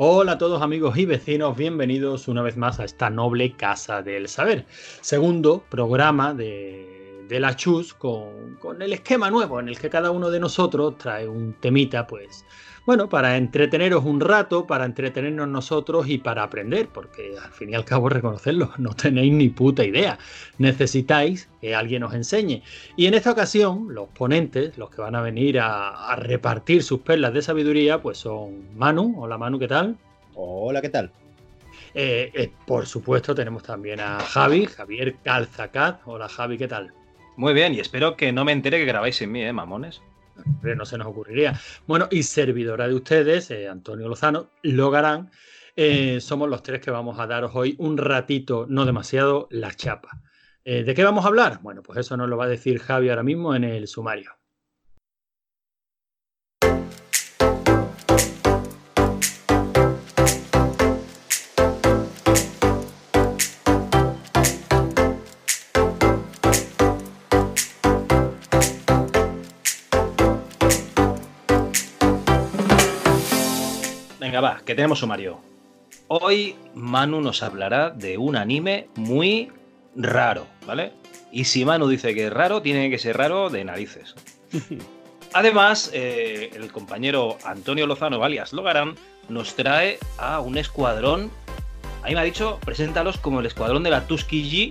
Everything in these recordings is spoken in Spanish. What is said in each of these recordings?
Hola a todos amigos y vecinos, bienvenidos una vez más a esta noble casa del saber. Segundo programa de, de la Chus con, con, el esquema nuevo en el que cada uno de nosotros trae un temita, pues, bueno, para entreteneros un rato, para entretenernos nosotros y para aprender, porque al fin y al cabo reconocerlo, no tenéis ni puta idea. Necesitáis que alguien os enseñe. Y en esta ocasión, los ponentes, los que van a venir a, a repartir sus perlas de sabiduría, pues son Manu. Hola Manu, ¿qué tal? Hola, ¿qué tal? Eh, eh, por supuesto, tenemos también a Javi, Javier Calzacat. Hola Javi, ¿qué tal? Muy bien, y espero que no me entere que grabáis sin mí, ¿eh, mamones? no se nos ocurriría. Bueno, y servidora de ustedes, eh, Antonio Lozano, Logarán, eh, somos los tres que vamos a daros hoy un ratito, no demasiado, la chapa. Eh, ¿De qué vamos a hablar? Bueno, pues eso nos lo va a decir Javi ahora mismo en el sumario. Venga, va, que tenemos sumario. Hoy Manu nos hablará de un anime muy raro, ¿vale? Y si Manu dice que es raro, tiene que ser raro de narices. Además, eh, el compañero Antonio Lozano, alias Logarán, nos trae a un escuadrón. Ahí me ha dicho, preséntalos como el escuadrón de la Tuskegee.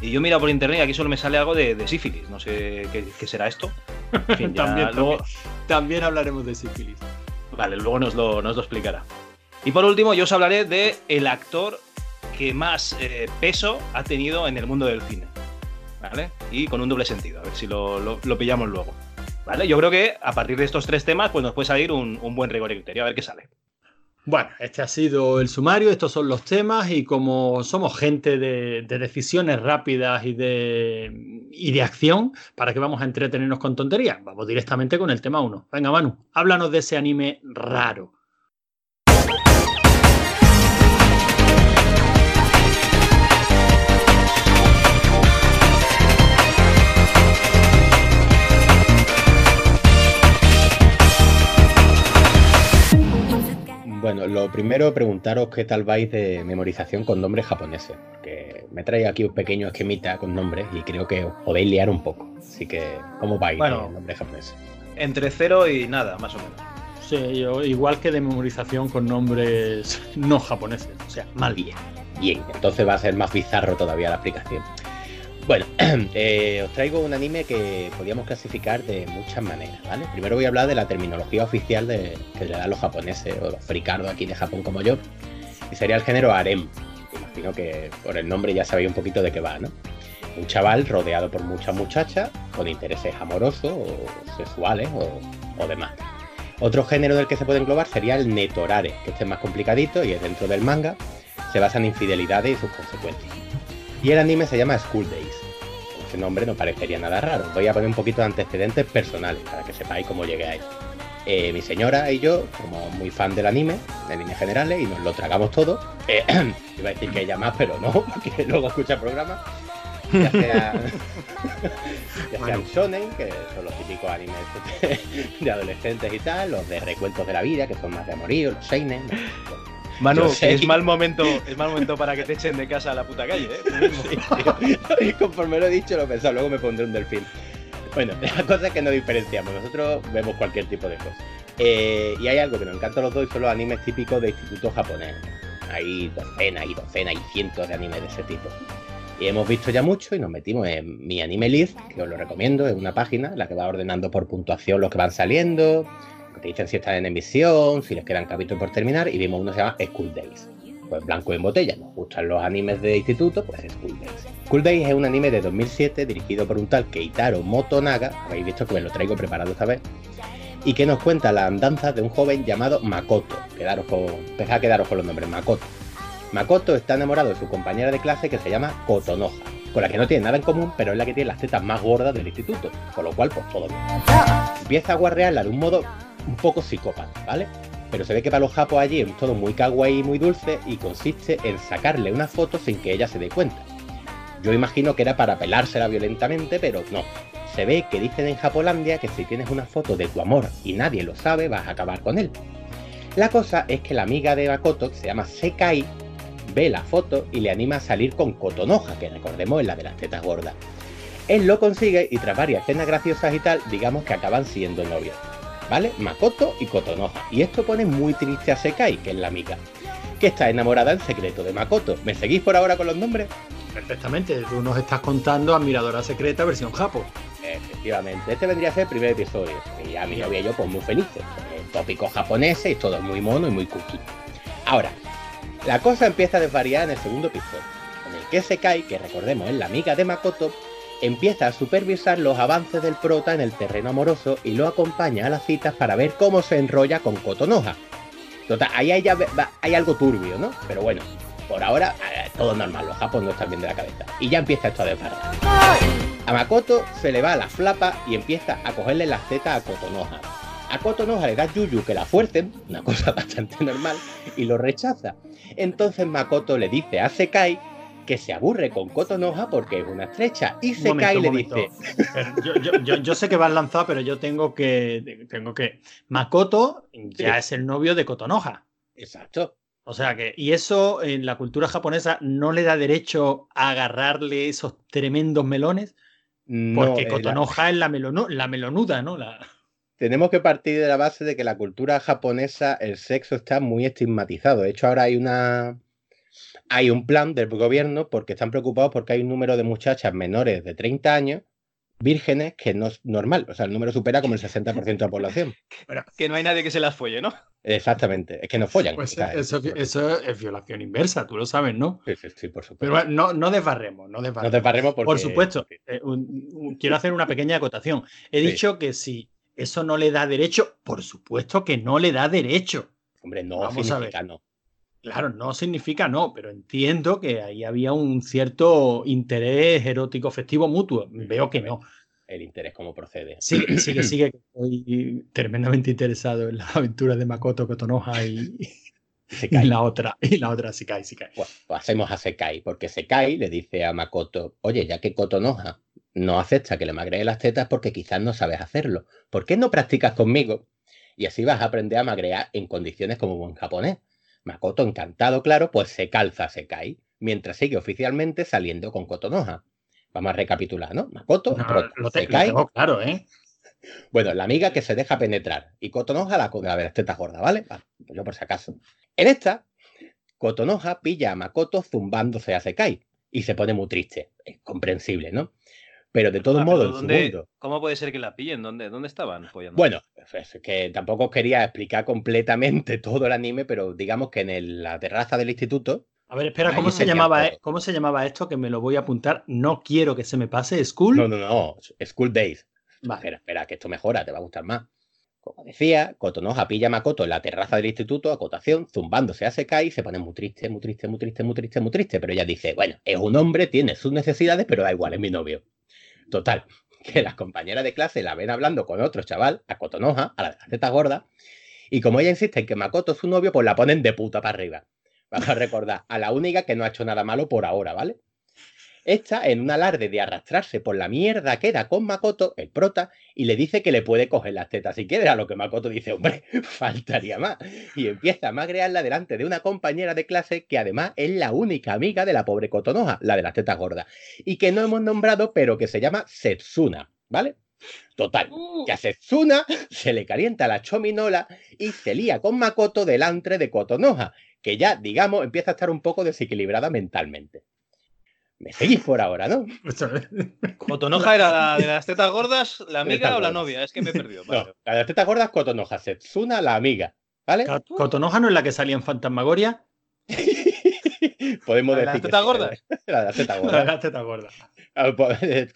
Y yo miro por internet y aquí solo me sale algo de, de sífilis. No sé qué, qué será esto. En fin, también, luego... también hablaremos de sífilis. Vale, luego nos lo, nos lo, explicará. Y por último, yo os hablaré de el actor que más eh, peso ha tenido en el mundo del cine. ¿Vale? Y con un doble sentido, a ver si lo, lo, pillamos luego. ¿Vale? Yo creo que a partir de estos tres temas, pues nos puede salir un, un buen rigor criterio, a ver qué sale. Bueno, este ha sido el sumario, estos son los temas y como somos gente de, de decisiones rápidas y de, y de acción, ¿para qué vamos a entretenernos con tonterías? Vamos directamente con el tema 1. Venga, Manu, háblanos de ese anime raro. Bueno, lo primero, preguntaros qué tal vais de memorización con nombres japoneses. Porque me trae aquí un pequeño esquemita con nombres y creo que os podéis liar un poco. Así que, ¿cómo vais bueno, de nombres japoneses? Entre cero y nada, más o menos. Sí, yo, igual que de memorización con nombres no japoneses. O sea, mal bien. Bien, entonces va a ser más bizarro todavía la aplicación. Bueno, eh, os traigo un anime que podríamos clasificar de muchas maneras, ¿vale? Primero voy a hablar de la terminología oficial de, que le dan los japoneses o los fricardos aquí de Japón como yo, y sería el género harem. Imagino que por el nombre ya sabéis un poquito de qué va, ¿no? Un chaval rodeado por muchas muchachas con intereses amorosos o sexuales o, o demás. Otro género del que se puede englobar sería el netorare, que este es más complicadito y es dentro del manga, se basa en infidelidades y sus consecuencias. Y el anime se llama School Days. Ese nombre no parecería nada raro. Voy a poner un poquito de antecedentes personales para que sepáis cómo llegué a él. Eh, mi señora y yo somos muy fan del anime, en líneas generales, y nos lo tragamos todo. Eh, iba a decir que ella más, pero no, porque luego escucha el programa. Ya sea, ya sean shonen, que son los típicos animes de, de adolescentes y tal, los de recuentos de la vida, que son más de amorío, los seinen. Bueno, Manu, es mal momento, es mal momento para que te echen de casa a la puta calle, ¿eh? Sí, conforme lo he dicho, lo he pensado, luego me pondré un delfín. Bueno, la cosa es que nos diferenciamos, nosotros vemos cualquier tipo de cosas. Eh, y hay algo que nos encanta a los dos y son los animes típicos de instituto japonés. Hay docenas y docenas y cientos de animes de ese tipo. Y hemos visto ya mucho y nos metimos en mi anime list, que os lo recomiendo, es una página en la que va ordenando por puntuación los que van saliendo, te dicen si están en emisión, si les quedan capítulos por terminar, y vimos uno que se llama School Days. Pues blanco en botella, nos gustan los animes de instituto, pues School Days. School Days es un anime de 2007 dirigido por un tal Keitaro Motonaga, habéis visto que me lo traigo preparado esta vez, y que nos cuenta la andanza de un joven llamado Makoto. Quedaros con, empezad a quedaros con los nombres, Makoto. Makoto está enamorado de su compañera de clase que se llama Kotonoha, con la que no tiene nada en común, pero es la que tiene las tetas más gordas del instituto, con lo cual, pues todo bien. Empieza a guarrearla de un modo un poco psicópata, ¿vale? Pero se ve que para los japos allí es todo muy kawaii y muy dulce y consiste en sacarle una foto sin que ella se dé cuenta. Yo imagino que era para pelársela violentamente, pero no. Se ve que dicen en Japolandia que si tienes una foto de tu amor y nadie lo sabe, vas a acabar con él. La cosa es que la amiga de Makoto, que se llama Sekai, ve la foto y le anima a salir con Kotonoha, que recordemos es la de las tetas gordas. Él lo consigue y tras varias escenas graciosas y tal, digamos que acaban siendo novios. ¿Vale? Makoto y Kotonoha. Y esto pone muy triste a Sekai, que es la amiga, que está enamorada en secreto de Makoto. ¿Me seguís por ahora con los nombres? Perfectamente, tú nos estás contando Admiradora Secreta versión Japo. Efectivamente, este vendría a ser el primer episodio. Y a mi novia y yo, pues muy felices. Tópicos japoneses y todo muy mono y muy cookie. Ahora, la cosa empieza a desvariar en el segundo episodio, en el que Sekai, que recordemos es la amiga de Makoto, empieza a supervisar los avances del prota en el terreno amoroso y lo acompaña a las citas para ver cómo se enrolla con Kotonoha. Total, ahí hay, hay algo turbio, ¿no? Pero bueno, por ahora eh, todo normal, los japoneses no están bien de la cabeza. Y ya empieza esto a desbarrar. A Makoto se le va a la flapa y empieza a cogerle las tetas a Kotonoha. A Kotonoha le da Yuyu que la fuercen, una cosa bastante normal, y lo rechaza. Entonces Makoto le dice a Sekai que se aburre con Kotonoha porque es una estrecha. Y Sekai le dice. Yo, sé que vas lanzado, pero yo tengo que. Tengo que. Makoto ya es el novio de Kotonoha. Exacto. O sea que, y eso en la cultura japonesa no le da derecho a agarrarle esos tremendos melones, porque Kotonoha es la, la melonuda, ¿no? La... Tenemos que partir de la base de que la cultura japonesa el sexo está muy estigmatizado. De hecho, ahora hay una, hay un plan del gobierno porque están preocupados porque hay un número de muchachas menores de 30 años vírgenes que no es normal. O sea, el número supera como el 60% de la población. que no hay nadie que se las folle, ¿no? Exactamente, es que no follan. Pues eso, es violación inversa, tú lo sabes, ¿no? Sí, sí, sí por supuesto. Pero no, no desbarremos, no desbarremos. No desbarremos porque... Por supuesto, eh, quiero hacer una pequeña acotación. He dicho que si eso no le da derecho, por supuesto que no le da derecho. Hombre, no Vamos significa a ver. no. Claro, no significa no, pero entiendo que ahí había un cierto interés erótico festivo mutuo. Veo que no. El interés, cómo procede. Sigue, sigue, sigue, estoy tremendamente interesado en las aventuras de Makoto Kotonoha y, y la oota y la otra Sekai, Sekai. Bueno, pues hacemos a Sekai, porque Sekai le dice a Makoto, oye, ya que Kotonoha no acepta que le magree las tetas porque quizás no sabes hacerlo, ¿por qué no practicas conmigo? Y así vas a aprender a magrear en condiciones como buen japonés. Makoto, encantado, claro, pues se calza se cae, mientras sigue oficialmente saliendo con Kotonoha. Vamos a recapitular, ¿no? Makoto, lo, tengo claro, ¿eh? Bueno, la amiga que se deja penetrar y Kotonoha la con la tetas gorda, ¿vale? Pues yo por si acaso. En esta, Kotonoha pilla a Makoto zumbándose a Sekai y se pone muy triste. Es comprensible, ¿no? Pero de todos ah, modos, ¿cómo puede ser que la pillen? ¿Dónde, dónde estaban? Bueno, es que tampoco quería explicar completamente todo el anime, pero digamos que en la terraza del instituto. A ver, espera, ¿cómo se, llamaba, e-, ¿cómo se llamaba esto? Que me lo voy a apuntar. No quiero que se me pase. ¿School? No, no, no. School Days. Espera, espera, que esto mejora, te va a gustar más. Como decía, Kotonoha pilla a Makoto en la terraza del instituto, acotación, zumbándose a Sekai y se pone muy triste, muy triste, muy triste, muy triste, muy triste. Pero ella dice, bueno, es un hombre, tiene sus necesidades, pero da igual, es mi novio. Total, que las compañeras de clase la ven hablando con otro chaval, a Cotonoja, a la teta gorda, y como ella insiste en que Makoto es su novio, pues la ponen de puta para arriba. Vamos a recordar a la única que no ha hecho nada malo por ahora, ¿vale? Esta, en un alarde de arrastrarse por la mierda, queda con Makoto, el prota, y le dice que le puede coger las tetas si quiere, a lo que Makoto dice, hombre, faltaría más. Y empieza a magrearla delante de una compañera de clase que además es la única amiga de la pobre Kotonoha, la de las tetas gordas, y que no hemos nombrado, pero que se llama Setsuna, ¿vale? Total, uh. que a Setsuna se le calienta la chominola y se lía con Makoto delante de Kotonoha, que ya, digamos, empieza a estar un poco desequilibrada mentalmente. Me seguís por ahora, ¿no? Cotonoja era la de las tetas gordas, la amiga o la novia, es que me he perdido. No, la de las tetas gordas, Cotonoja, Setsuna, la amiga. ¿Vale? ¿Cotonoja no es la que salía en Fantasmagoria? Podemos decir. ¿La de las tetas gordas? La de las tetas gordas. La de las tetas gordas.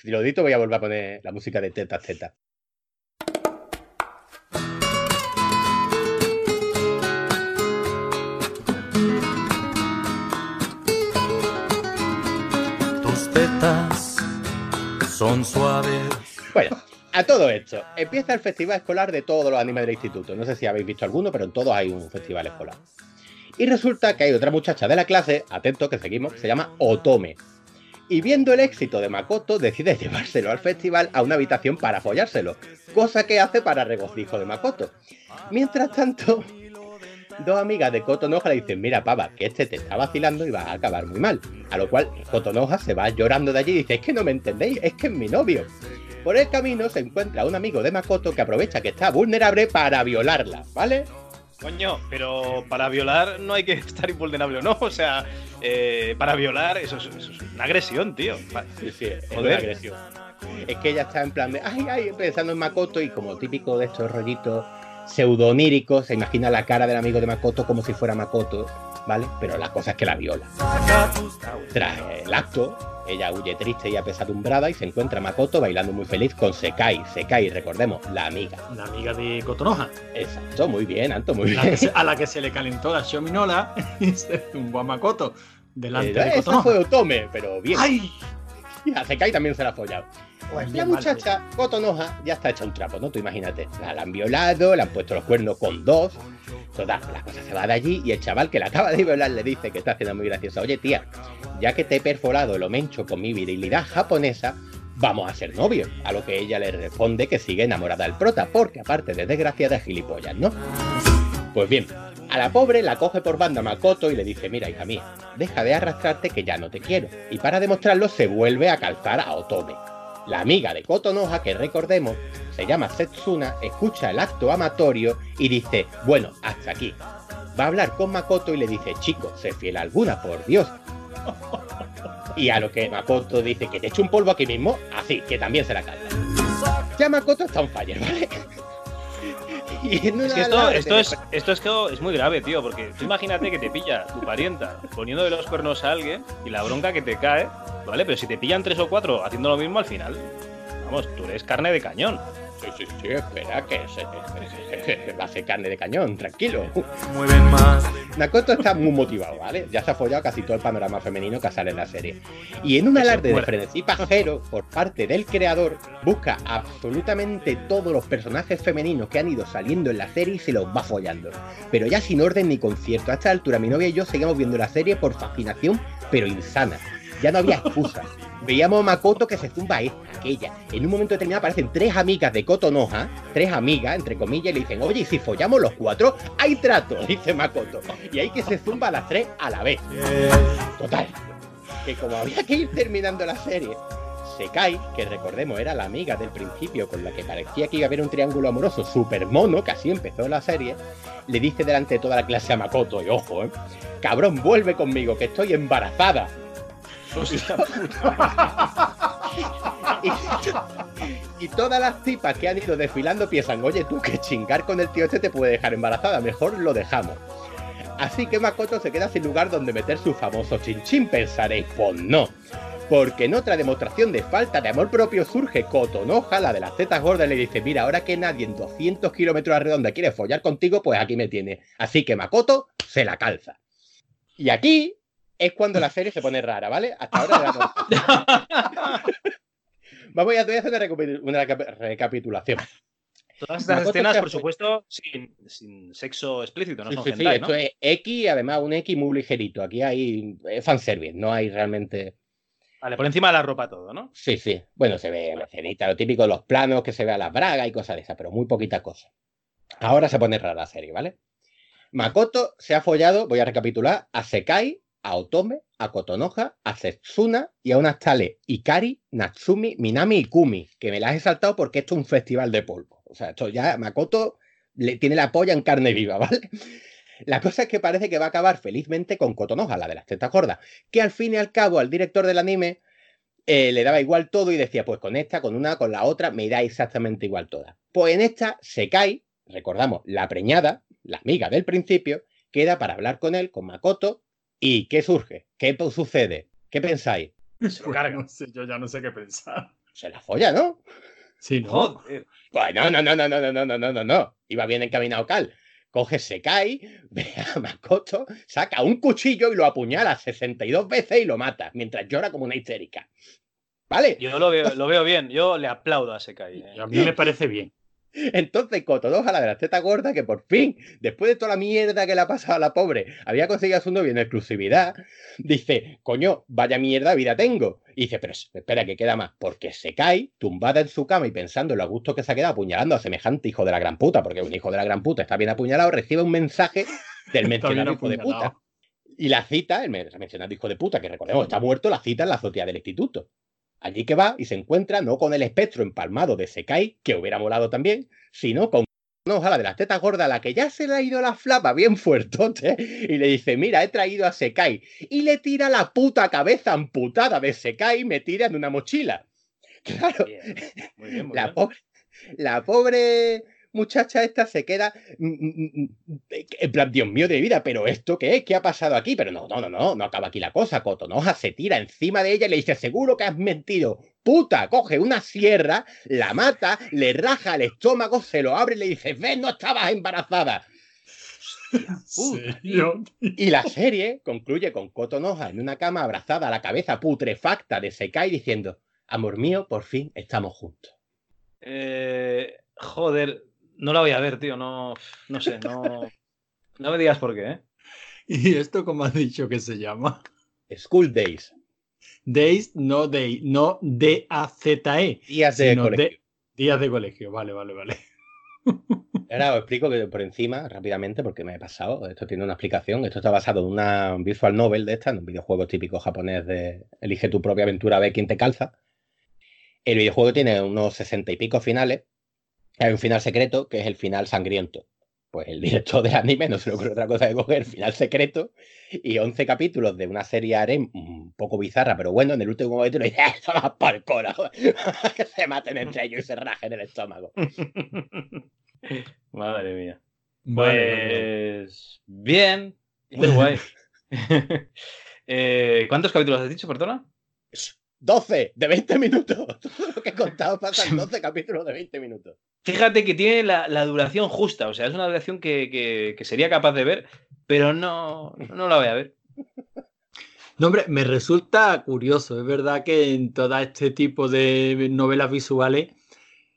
Si lo dito, voy a volver a poner la música de tetas, tetas. Son suaves. Bueno, a todo esto, empieza el festival escolar de todos los animes del instituto. No sé si habéis visto alguno, pero en todos hay un festival escolar. Y resulta que hay otra muchacha de la clase, atento que seguimos, se llama Otome. Y viendo el éxito de Makoto, decide llevárselo al festival a una habitación para apoyárselo, cosa que hace para regocijo de Makoto. Mientras tanto, dos amigas de Cotonoja le dicen, mira, pava, que este te está vacilando y va a acabar muy mal. A lo cual Cotonoja se va llorando de allí y dice, es que no me entendéis, es que es mi novio. Por el camino se encuentra un amigo de Makoto que aprovecha que está vulnerable para violarla, ¿vale? Coño, pero para violar no hay que estar invulnerable o no. O sea, eh, para violar eso es, eso es, una agresión, tío. Sí, sí, es Joder. una agresión. Es que ella está en plan de, ay, ay, pensando en Makoto y como típico de estos rollitos pseudoníricos, se imagina la cara del amigo de Makoto como si fuera Makoto, ¿vale? Pero la cosa es que la viola. Tras el acto, ella huye triste y apesadumbrada y se encuentra Makoto bailando muy feliz con Sekai. Sekai, recordemos, la amiga. La amiga de Kotonoha. Exacto, muy bien, Anto, muy bien. se- a la que se le calentó la Shominola y se zumbó a Makoto delante Eh, de esa Kotonoha. fue Otome, pero bien. ¡Ay! Y a Sekai también se la ha follado. Pues La muchacha Kotonoha ya está hecha un trapo, ¿no? Tú imagínate. La, la han violado, le han puesto los cuernos con dos. Total, la cosa se va de allí y el chaval que la acaba de violar le dice que está haciendo muy graciosa. Oye, tía, ya que te he perforado lo mencho con mi virilidad japonesa, vamos a ser novios. A lo que ella le responde que sigue enamorada del prota, porque aparte de desgraciada es gilipollas, ¿no? Pues bien, a la pobre la coge por banda Makoto y le dice, mira hija mía, deja de arrastrarte que ya no te quiero. Y para demostrarlo se vuelve a calzar a Otome. La amiga de Kotonoha, que recordemos, se llama Setsuna, escucha el acto amatorio y dice, bueno, hasta aquí. Va a hablar con Makoto y le dice, chico, sé fiel alguna, por Dios. Y a lo que Makoto dice que te echo un polvo aquí mismo, así, que también se la calza. Ya Makoto está un fire, ¿vale? Y Es que esto, esto, es, esto es, que es muy grave, tío, porque tú imagínate que te pilla tu parienta poniéndole los cuernos a alguien y la bronca que te cae, ¿vale? Pero si te pillan tres o cuatro haciendo lo mismo al final, vamos, tú eres carne de cañón. Sí, sí, sí, espera, que se, va a ser carne de cañón, tranquilo. mueven más. Makoto está muy motivado, ¿vale? Ya se ha follado casi todo el panorama femenino que sale en la serie. Y en un alarde de frenesí pajero por parte del creador, busca absolutamente todos los personajes femeninos que han ido saliendo en la serie y se los va follando. Pero ya sin orden ni concierto. A esta altura, mi novia y yo seguimos viendo la serie por fascinación, pero insana. Ya no había excusa. Veíamos a Makoto que se zumba esta, aquella. En un momento determinado aparecen tres amigas de Kotonoha, tres amigas, entre comillas, y le dicen, oye, ¿y si follamos los cuatro? ¡Hay trato! Dice Makoto. Y hay que se zumba a las tres a la vez. Total. Que como había que ir terminando la serie, Sekai, que recordemos era la amiga del principio con la que parecía que iba a haber un triángulo amoroso super mono, que así empezó la serie, le dice delante de toda la clase a Makoto, y ojo, eh, cabrón, vuelve conmigo, que estoy embarazada. y, y todas las tipas que han ido desfilando piensan, oye tú, que chingar con el tío este te puede dejar embarazada, mejor lo dejamos. Así que Makoto se queda sin lugar donde meter su famoso chinchín, pensaréis, pues no. Porque en otra demostración de falta de amor propio surge Kotonoha, la de las tetas gordas, y le dice, mira, ahora que nadie en 200 kilómetros a redonda quiere follar contigo, pues aquí me tiene. Así que Makoto se la calza. Y aquí es cuando la serie se pone rara, ¿vale? Hasta ahora. Vamos, a hacer una, una reca- recapitulación. Todas estas Makoto escenas, por supuesto, sin, sin sexo explícito, no Sí, son sí, sí, esto es X, además un X muy ligerito. Aquí hay fanservice, no hay realmente... Vale, por encima de la ropa todo, ¿no? Sí, sí. Bueno, se ve la escenita, lo típico de los planos, que se vea la braga y cosas de esas, pero muy poquita cosa. Ahora se pone rara la serie, ¿vale? Makoto se ha follado, voy a recapitular, a Sekai, a Otome, a Kotonoha, a Setsuna y a unas tales Ikari, Natsumi, Minami y Kumi, que me las he saltado porque esto es un festival de polvo. O sea, esto ya Makoto le tiene la polla en carne viva, ¿vale? La cosa es que parece que va a acabar felizmente con Kotonoha, la de las tetas gordas, que al fin y al cabo al director del anime eh, le daba igual todo y decía, pues con esta, con una, con la otra, me da exactamente igual todas. Pues en esta se cae, recordamos, la preñada, la amiga del principio, queda para hablar con él, con Makoto, y ¿qué surge? ¿Qué sucede? ¿Qué pensáis? No sé, yo ya no sé qué pensar. Se la folla, ¿no? Sí, ¿no? Joder. Pues no, no, no, no, no, no, no, no, no, no, no. Iba bien encaminado Cal. Coge Sekai, ve a Makoto, saca un cuchillo y lo apuñala 62 veces y lo mata, mientras llora como una histérica. ¿Vale? Yo lo veo, lo veo bien, yo le aplaudo a Sekai. ¿eh? A mí me parece bien. Entonces, Cotonoja, la de la teta gorda, que por fin, después de toda la mierda que le ha pasado a la pobre, había conseguido a su novio en exclusividad, dice, coño, vaya mierda vida tengo. Y dice, pero espera, que queda más, porque se cae, tumbada en su cama y pensando en lo a gusto que se ha quedado apuñalando a semejante hijo de la gran puta, porque un hijo de la gran puta está bien apuñalado, recibe un mensaje del mencionado hijo de puta. Y la cita, el mencionado hijo de puta, que recordemos, está muerto, la cita en la azotea del instituto. Allí que va y se encuentra no con el espectro empalmado de Sekai, que hubiera molado también, sino con una ojalá de las tetas gordas, a la que ya se le ha ido la flapa bien fuertote, y le dice, mira, he traído a Sekai, y le tira la puta cabeza amputada de Sekai y me tira en una mochila. Claro, la, Pobre, la pobre muchacha esta se queda mm, mm, mm, en plan, Dios mío de vida, pero ¿esto qué es? ¿Qué ha pasado aquí? Pero no, no, no, no, no acaba aquí la cosa. Cotonoja se tira encima de ella y le dice, seguro que has mentido. Puta, coge una sierra, la mata, le raja el estómago, se lo abre y le dice, ves, no estabas embarazada. y la serie concluye con Cotonoja en una cama abrazada a la cabeza putrefacta de Sekai diciendo, amor mío, por fin estamos juntos. Eh, joder, no la voy a ver, tío. No, no sé, no. No me digas por qué, ¿eh? ¿Y esto cómo has dicho que se llama? School Days. Days, no Day, no D-A-Z-E. Días de colegio. días de colegio, vale, vale, vale. Ahora os explico que por encima, rápidamente, porque me he pasado. Esto tiene una explicación. Esto está basado en una visual novel de esta, en un videojuego típico japonés de Elige tu propia aventura, ve quién te calza. El videojuego tiene unos sesenta y pico finales hay un final secreto que es el final sangriento. Pues el director del anime no se le ocurre otra cosa que coger el final secreto y 11 capítulos de una serie harem un poco bizarra, pero bueno, en el último momento le dice, ¡eso va para el cola! que se maten entre ellos y se rajen el estómago. Madre mía. Pues bien, muy guay. Eh, ¿Cuántos capítulos has dicho, perdona? 12 de 20 minutos. Todo lo que he contado pasa en 12 capítulos de 20 minutos. Fíjate que tiene la, duración justa, o sea, es una duración que, sería capaz de ver, pero no, no la voy a ver. No, hombre, me resulta curioso. Es verdad que en todo este tipo de novelas visuales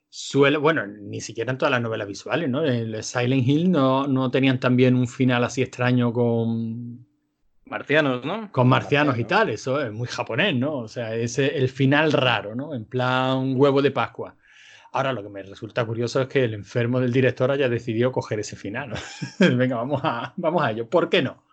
suele, bueno, ni siquiera en todas las novelas visuales, ¿no? En Silent Hill no, no tenían también un final así extraño con. Marcianos, ¿no? Con marcianos y tal, eso es muy japonés, ¿no? O sea, es el final raro, ¿no? En plan huevo de Pascua. Ahora lo que me resulta curioso es que el enfermo del director haya decidido coger ese final. Venga, vamos a, vamos a ello. ¿Por qué no?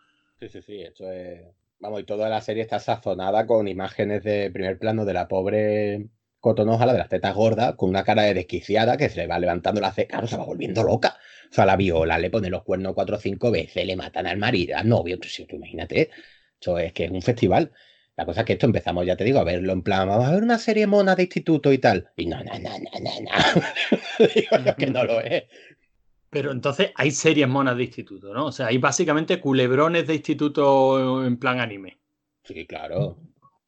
Sí, sí, sí. Esto es. Vamos, y toda la serie está sazonada con imágenes de primer plano de la pobre Cotonoja, la de las tetas gordas, con una cara de desquiciada que se le va levantando la ceja, se va volviendo loca. O sea, la viola, le pone los cuernos cuatro o cinco veces, le matan al marido, al novio. Tú, tú imagínate. Esto es que es un festival. La cosa es que esto empezamos, ya te digo, a verlo en plan, vamos a ver una serie mona de instituto y tal. Y no, no, no, no, no, no. digo que no lo es. Pero entonces hay series monas de instituto, ¿no? O sea, hay básicamente culebrones de instituto en plan anime. Sí, claro.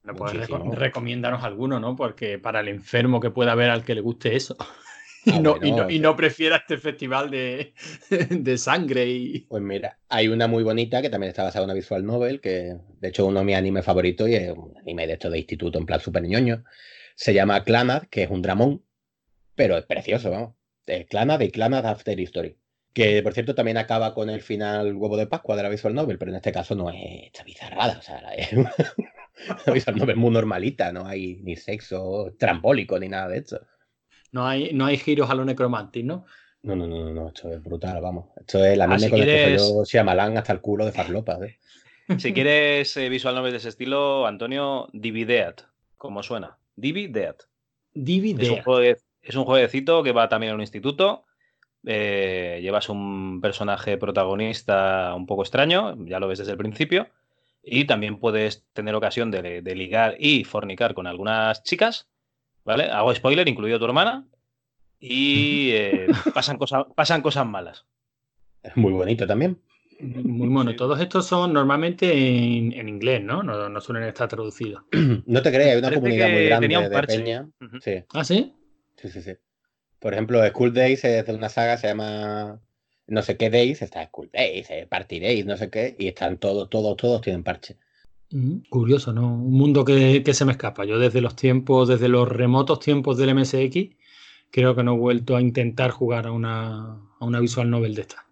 No puedes recomiéndanos alguno, ¿no? Porque para el enfermo que pueda ver al que le guste eso. Ah, y, no, y, no, prefiera este festival de, de, sangre. Y... Pues mira, hay una muy bonita que también está basada en una visual novel, que de hecho uno de mis animes favoritos y es un anime de esto de instituto en plan super ñoño. Se llama Clanad, que es un dramón, pero es precioso, vamos. Clanad y Clanad After History. Que por cierto también acaba con el final huevo de Pascua de la visual novel, pero en este caso no es esta bizarrada, o sea, es novel muy normalita, no hay ni sexo trambólico ni nada de eso. No hay, no hay giros a lo necromantic, ¿no? No, no, no, no, esto es brutal, vamos. Esto es la misma ah, con quieres... el que Shyamalan hasta el culo de Farlopa. ¿eh? Si quieres eh, visual novel de ese estilo, Antonio, Divideat, como suena. Divideat. Divideat. Es un, jueguecito que va también a un instituto. Eh, llevas un personaje protagonista un poco extraño, ya lo ves desde el principio. Y también puedes tener ocasión de ligar y fornicar con algunas chicas ¿vale? Hago spoiler, incluido tu hermana, y eh, pasan, cosas, pasan cosas malas. Es muy bonito también. Muy bueno. Todos estos son normalmente en, inglés, ¿no? ¿no? suelen estar traducidos. No te creas, hay una comunidad muy grande de peña. sí. ¿Ah, sí? Sí, sí, sí. Por ejemplo, School Days es de una saga, se llama no sé qué Days, está School Days, eh, Party Days, no sé qué, y están todos, todos, todos tienen parche. Curioso, ¿no? Un mundo que, se me escapa. Yo desde los tiempos, desde los remotos tiempos del MSX, creo que no he vuelto a intentar jugar a una, a una visual novel de esta.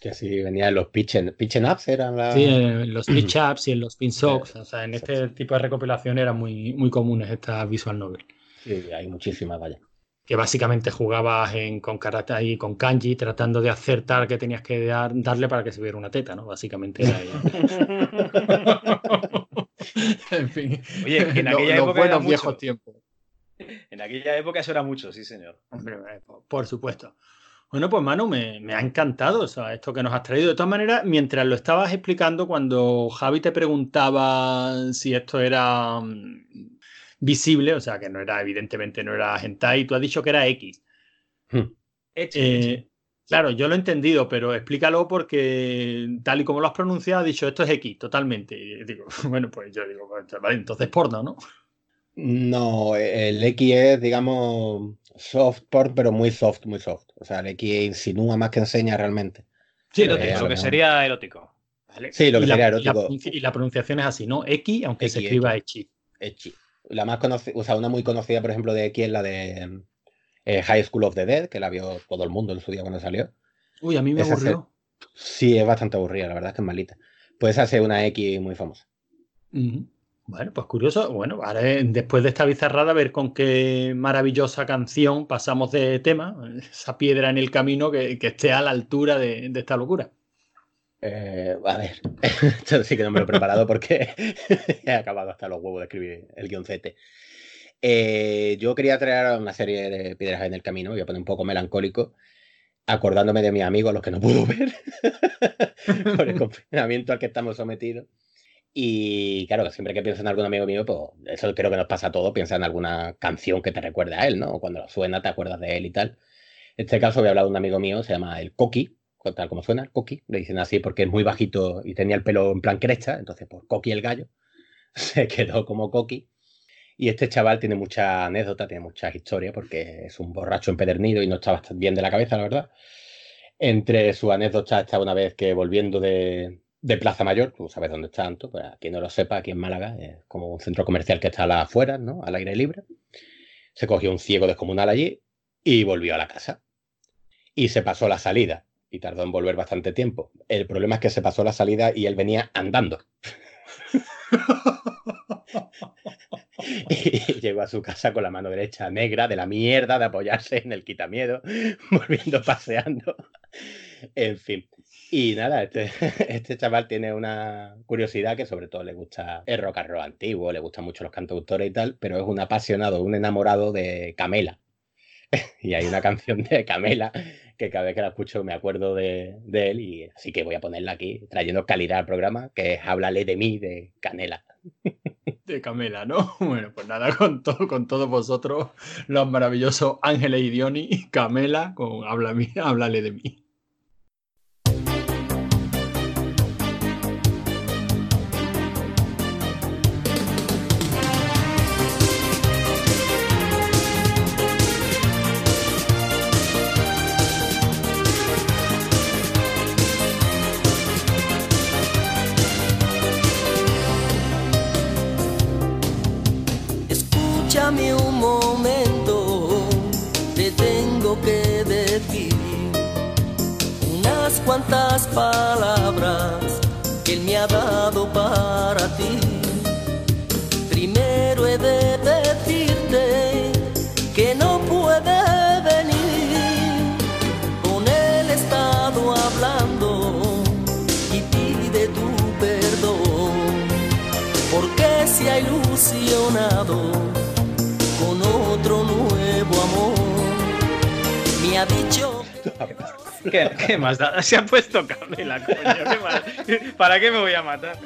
Que así venían los pitch, pitch ups, eran las... Sí, en los pitch ups y en los pin socks. O sea, en este tipo de recopilación eran muy, muy comunes estas visual novel. Sí, hay muchísimas, vaya. Que básicamente jugabas en, con karate y con kanji tratando de acertar que tenías que darle para que se viera una teta, ¿no? Básicamente era en fin. Oye, en aquella época buenos viejos tiempos. En aquella época eso era mucho, sí, señor. Eh, por supuesto. Bueno, pues Manu, me, ha encantado esto que nos has traído. De todas maneras, mientras lo estabas explicando, cuando Javi te preguntaba si esto era mm, visible, o sea, que no era, evidentemente no era hentai, tú has dicho que era X. Hmm. Eh, claro, yo lo he entendido, pero explícalo porque tal y como lo has pronunciado, has dicho esto es X, totalmente. Y digo, bueno, pues yo digo, vale, entonces porno, ¿no? No, el X es, digamos, soft porn, pero muy soft, muy soft. O sea, el X insinúa más que enseña realmente. Sí, eh, lo que sería erótico. Sí, lo que sería erótico. Y la, pronunciación es así, ¿no? X, aunque se escriba Echi. Echi. La más conocida, o sea, una muy conocida, por ejemplo, de X es la de eh, High School of the Dead, que la vio todo el mundo en su día cuando salió. Uy, a mí me aburrió. Sí, es bastante aburrida, la verdad es que es malita. Puedes hacer una X muy famosa. Bueno, pues curioso. Bueno, ahora después de esta bizarrada, a ver con qué maravillosa canción pasamos de tema, esa piedra en el camino que, esté a la altura de, esta locura. Eh, a ver, esto sí que no me lo he preparado porque he acabado hasta los huevos de escribir el guioncete. Eh, yo quería traer una serie de piedras en el camino, voy a poner un poco melancólico, acordándome de mis amigos, a los que no puedo ver, por el confinamiento al que estamos sometidos. Y claro, siempre que pienso en algún amigo mío, pues eso creo que nos pasa a todos, piensa en alguna canción que te recuerda a él, ¿no? Cuando lo suena te acuerdas de él y tal. En este caso voy a hablar de un amigo mío, se llama el Coqui, tal como suena, Coqui, le dicen así porque es muy bajito y tenía el pelo en plan cresta, entonces por Coqui el gallo, se quedó como Coqui. Y este chaval tiene mucha anécdota, tiene muchas historias, porque es un borracho empedernido y no está bastante bien de la cabeza, la verdad. Entre sus anécdotas está una vez que volviendo de, de Plaza Mayor, tú sabes dónde está Anto, para pues, quien no lo sepa, aquí en Málaga, es como un centro comercial que está a afuera, ¿no? Al aire libre. Se cogió un ciego descomunal allí y volvió a la casa. Y se pasó la salida y tardó en volver bastante tiempo. El problema es que se pasó la salida y él venía andando. y llegó a su casa con la mano derecha negra de la mierda de apoyarse en el quitamiedo, volviendo paseando. En fin, y nada, este, este chaval tiene una curiosidad que sobre todo le gusta el rock and roll antiguo, le gustan mucho los cantautores y tal, pero es un apasionado, un enamorado de Camela. y hay una canción de Camela que cada vez que la escucho me acuerdo de, él y así que voy a ponerla aquí, trayendo calidad al programa, que es Háblale de mí, de Canela. De Camela, ¿no? Bueno, pues nada, con, todo, con todos vosotros, los maravillosos Ángeles y Diony, Camela, con Háblale de mí. ¿Qué, ¿Qué, más da? Se ha puesto Camila, coño. ¿Para qué me voy a matar?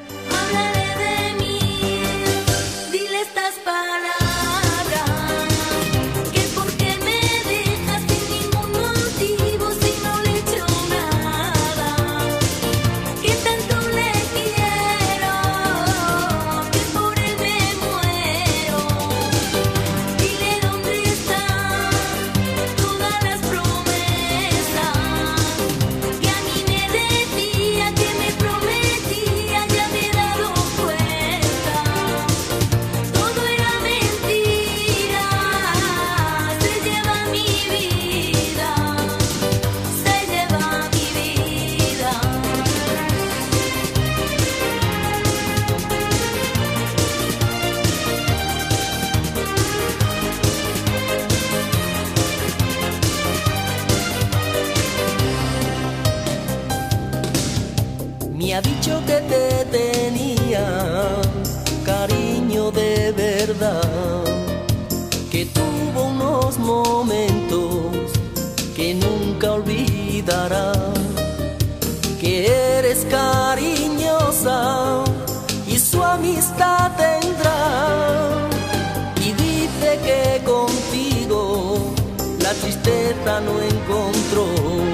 Que te tenía cariño de verdad, que tuvo unos momentos que nunca olvidará, que eres cariñosa y su amistad tendrá. Y dice que contigo la tristeza no encontró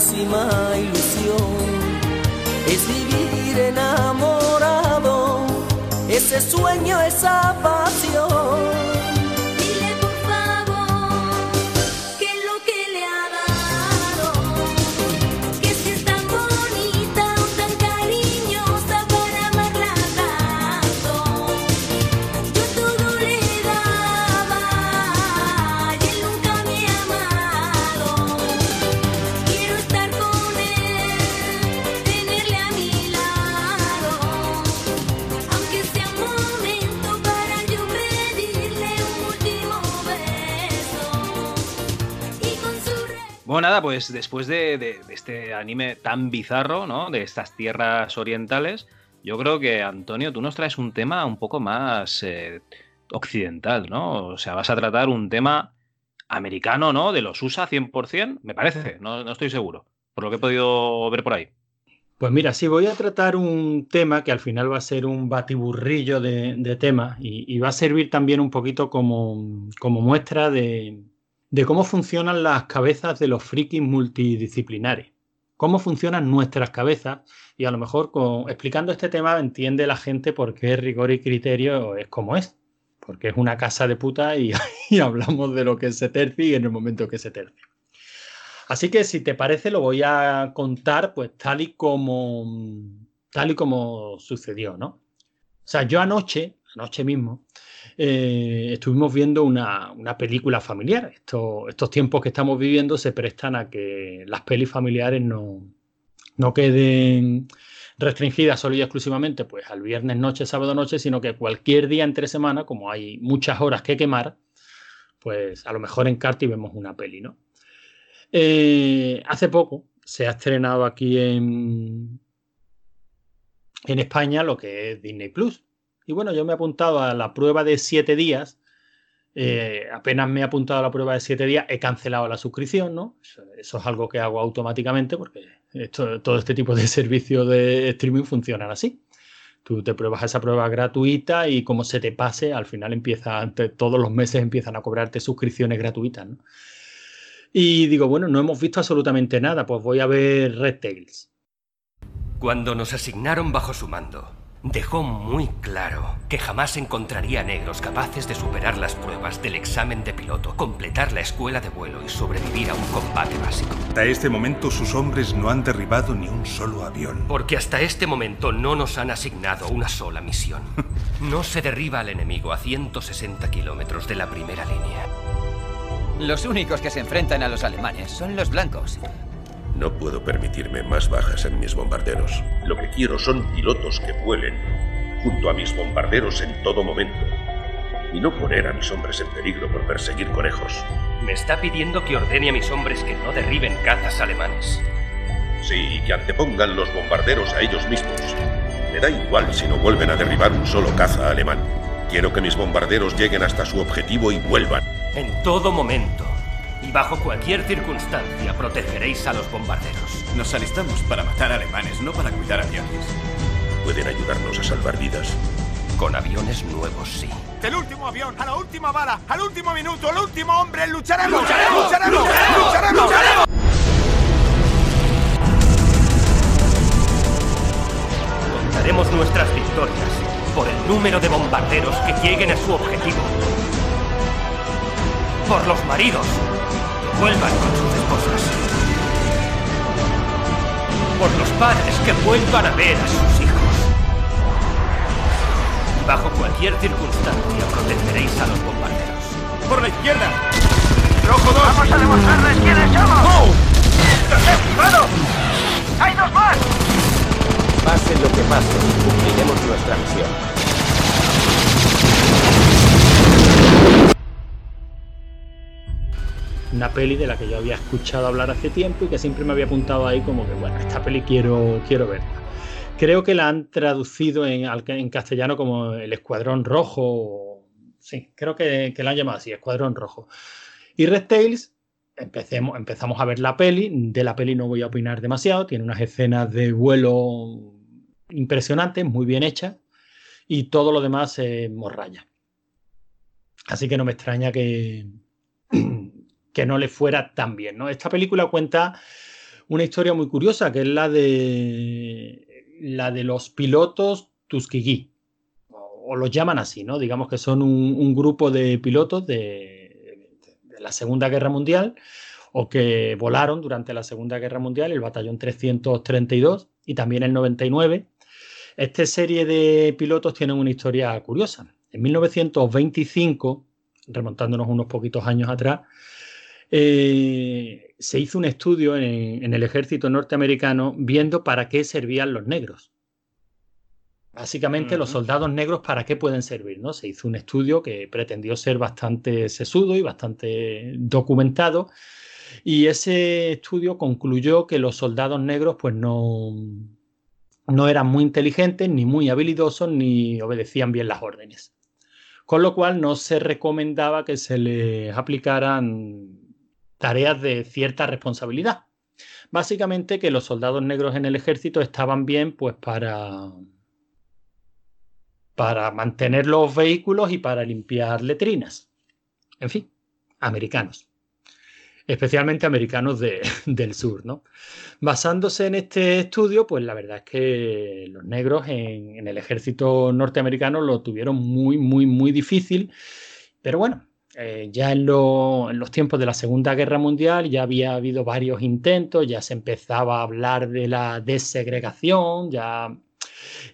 máxima ilusión es vivir enamorado, ese sueño, esa pasión. Pues después de, de- de este anime tan bizarro, ¿no? De estas tierras orientales, yo creo que, Antonio, tú nos traes un tema un poco más eh, occidental, ¿no? O sea, vas a tratar un tema americano, ¿no? De los USA 100%, me parece, no, no estoy seguro, por lo que he podido ver por ahí. Pues mira, sí, voy a tratar un tema que al final va a ser un batiburrillo de, de temas y, y va a servir también un poquito como, como muestra de, de cómo funcionan las cabezas de los frikis multidisciplinares. Cómo funcionan nuestras cabezas y a lo mejor explicando este tema entiende la gente por qué rigor y criterio es como es. Porque es una casa de puta y, y hablamos de lo que se terci en el momento que se terci. Así que si te parece lo voy a contar pues tal y como tal y como sucedió, ¿no? O sea, yo anoche, anoche mismo, eh, estuvimos viendo una, una película familiar. Esto- estos tiempos que estamos viviendo se prestan a que las pelis familiares no, no queden restringidas solo y exclusivamente pues al viernes noche, sábado noche, sino que cualquier día entre semana, como hay muchas horas que quemar, pues a lo mejor en Carti vemos una peli, ¿no? Eh, hace poco se ha estrenado aquí en, en España lo que es Disney Plus. Y bueno, yo me he apuntado a la prueba de siete días. Eh, apenas me he apuntado a la prueba de siete días, he cancelado la suscripción, ¿no? Eso, eso es algo que hago automáticamente porque esto- todo este tipo de servicios de streaming funcionan así. Tú te pruebas esa prueba gratuita y como se te pase, al final empieza, todos los meses empiezan a cobrarte suscripciones gratuitas, ¿no? Y digo, bueno, no hemos visto absolutamente nada, pues voy a ver Red Tails. Cuando nos asignaron bajo su mando, dejó muy claro que jamás encontraría negros capaces de superar las pruebas del examen de piloto, completar la escuela de vuelo y sobrevivir a un combate básico. Hasta este momento sus hombres no han derribado ni un solo avión. Porque hasta este momento no nos han asignado una sola misión. No se derriba al enemigo a 160 kilómetros de la primera línea. Los únicos que se enfrentan a los alemanes son los blancos. No puedo permitirme más bajas en mis bombarderos. Lo que quiero son pilotos que vuelen junto a mis bombarderos en todo momento. Y no poner a mis hombres en peligro por perseguir conejos. Me está pidiendo que ordene a mis hombres que no derriben cazas alemanes. Sí, y que antepongan los bombarderos a ellos mismos. Me da igual si no vuelven a derribar un solo caza alemán. Quiero que mis bombarderos lleguen hasta su objetivo y vuelvan. En todo momento y bajo cualquier circunstancia protegeréis a los bombarderos. Nos alistamos para matar alemanes, no para cuidar aviones. Pueden ayudarnos a salvar vidas. Con aviones nuevos, sí. El último avión, a la última bala, al último minuto, el último hombre, lucharemos, lucharemos, lucharemos, lucharemos. lucharemos. Contaremos nuestras victorias por el número de bombarderos que lleguen a su objetivo. Por los maridos vuelvan con sus esposas. Por los padres que vuelvan a ver a sus hijos. Bajo cualquier circunstancia protegeréis a los bombarderos. Por la izquierda. Rojo 2. Vamos a demostrarles quiénes somos. ¡Go! ¡Esquivado! ¡Hay dos más! Pase lo que pase, cumpliremos nuestra misión. Una peli de la que yo había escuchado hablar hace tiempo y que siempre me había apuntado ahí como que, bueno, esta peli quiero, quiero verla. Creo que la han traducido en, en castellano como El Escuadrón Rojo. Sí, creo que, que la han llamado así, Escuadrón Rojo. Y Red Tails, empecemos, empezamos a ver la peli. De la peli no voy a opinar demasiado. Tiene unas escenas de vuelo impresionantes, muy bien hechas. Y todo lo demás es morralla. Así que no me extraña que, que no le fuera tan bien. ¿no? Esta película cuenta una historia muy curiosa, que es la de, la de los pilotos Tuskegee. O, los llaman así, ¿no? Digamos que son un, un grupo de pilotos de, de la Segunda Guerra Mundial o que volaron durante la Segunda Guerra Mundial, el batallón 332 y también el 99. Esta serie de pilotos tienen una historia curiosa. En 1925, remontándonos unos poquitos años atrás, eh, se hizo un estudio en, en el ejército norteamericano viendo para qué servían los negros. Básicamente, los soldados negros, ¿para qué pueden servir? ¿no? Se hizo un estudio que pretendió ser bastante sesudo y bastante documentado. Y ese estudio concluyó que los soldados negros, pues no, no eran muy inteligentes, ni muy habilidosos, ni obedecían bien las órdenes. Con lo cual no se recomendaba que se les aplicaran tareas de cierta responsabilidad. Básicamente que los soldados negros en el ejército estaban bien pues para para mantener los vehículos y para limpiar letrinas. En fin, americanos. Especialmente americanos de, del sur, ¿no? Basándose en este estudio, pues la verdad es que los negros en el ejército norteamericano lo tuvieron muy, muy, muy difícil. Pero bueno, eh, ya en, lo, en, los tiempos de la Segunda Guerra Mundial ya había habido varios intentos, ya se empezaba a hablar de la desegregación, ya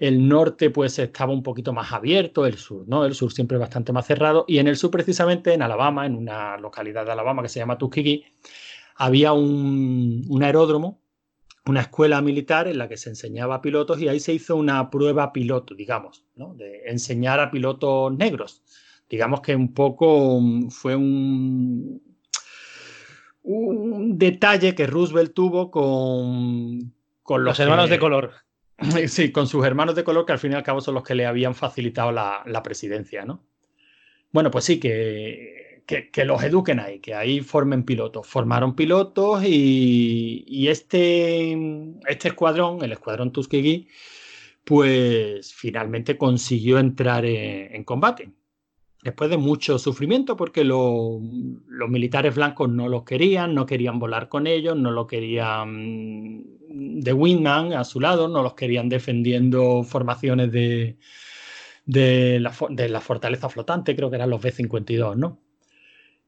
el norte pues estaba un poquito más abierto, el sur, ¿no? El sur siempre bastante más cerrado y en el sur precisamente en Alabama, en una localidad de Alabama que se llama Tuskegee, había un, un aeródromo, una escuela militar en la que se enseñaba a pilotos y ahí se hizo una prueba piloto, digamos, ¿no? De enseñar a pilotos negros. Digamos que un poco fue un, un detalle que Roosevelt tuvo con, con los, los hermanos que, de color. Sí, con sus hermanos de color que al fin y al cabo son los que le habían facilitado la, la presidencia, ¿no? Bueno, pues sí, que, que, que, los eduquen ahí, que ahí formen pilotos. Formaron pilotos y, y este, este escuadrón, el escuadrón Tuskegee, pues finalmente consiguió entrar en, en combate. Después de mucho sufrimiento, porque lo, los militares blancos no los querían, no querían volar con ellos, no lo querían de Wingman a su lado, no los querían defendiendo formaciones de, de, la, de la fortaleza flotante, creo que eran los B-52, ¿no?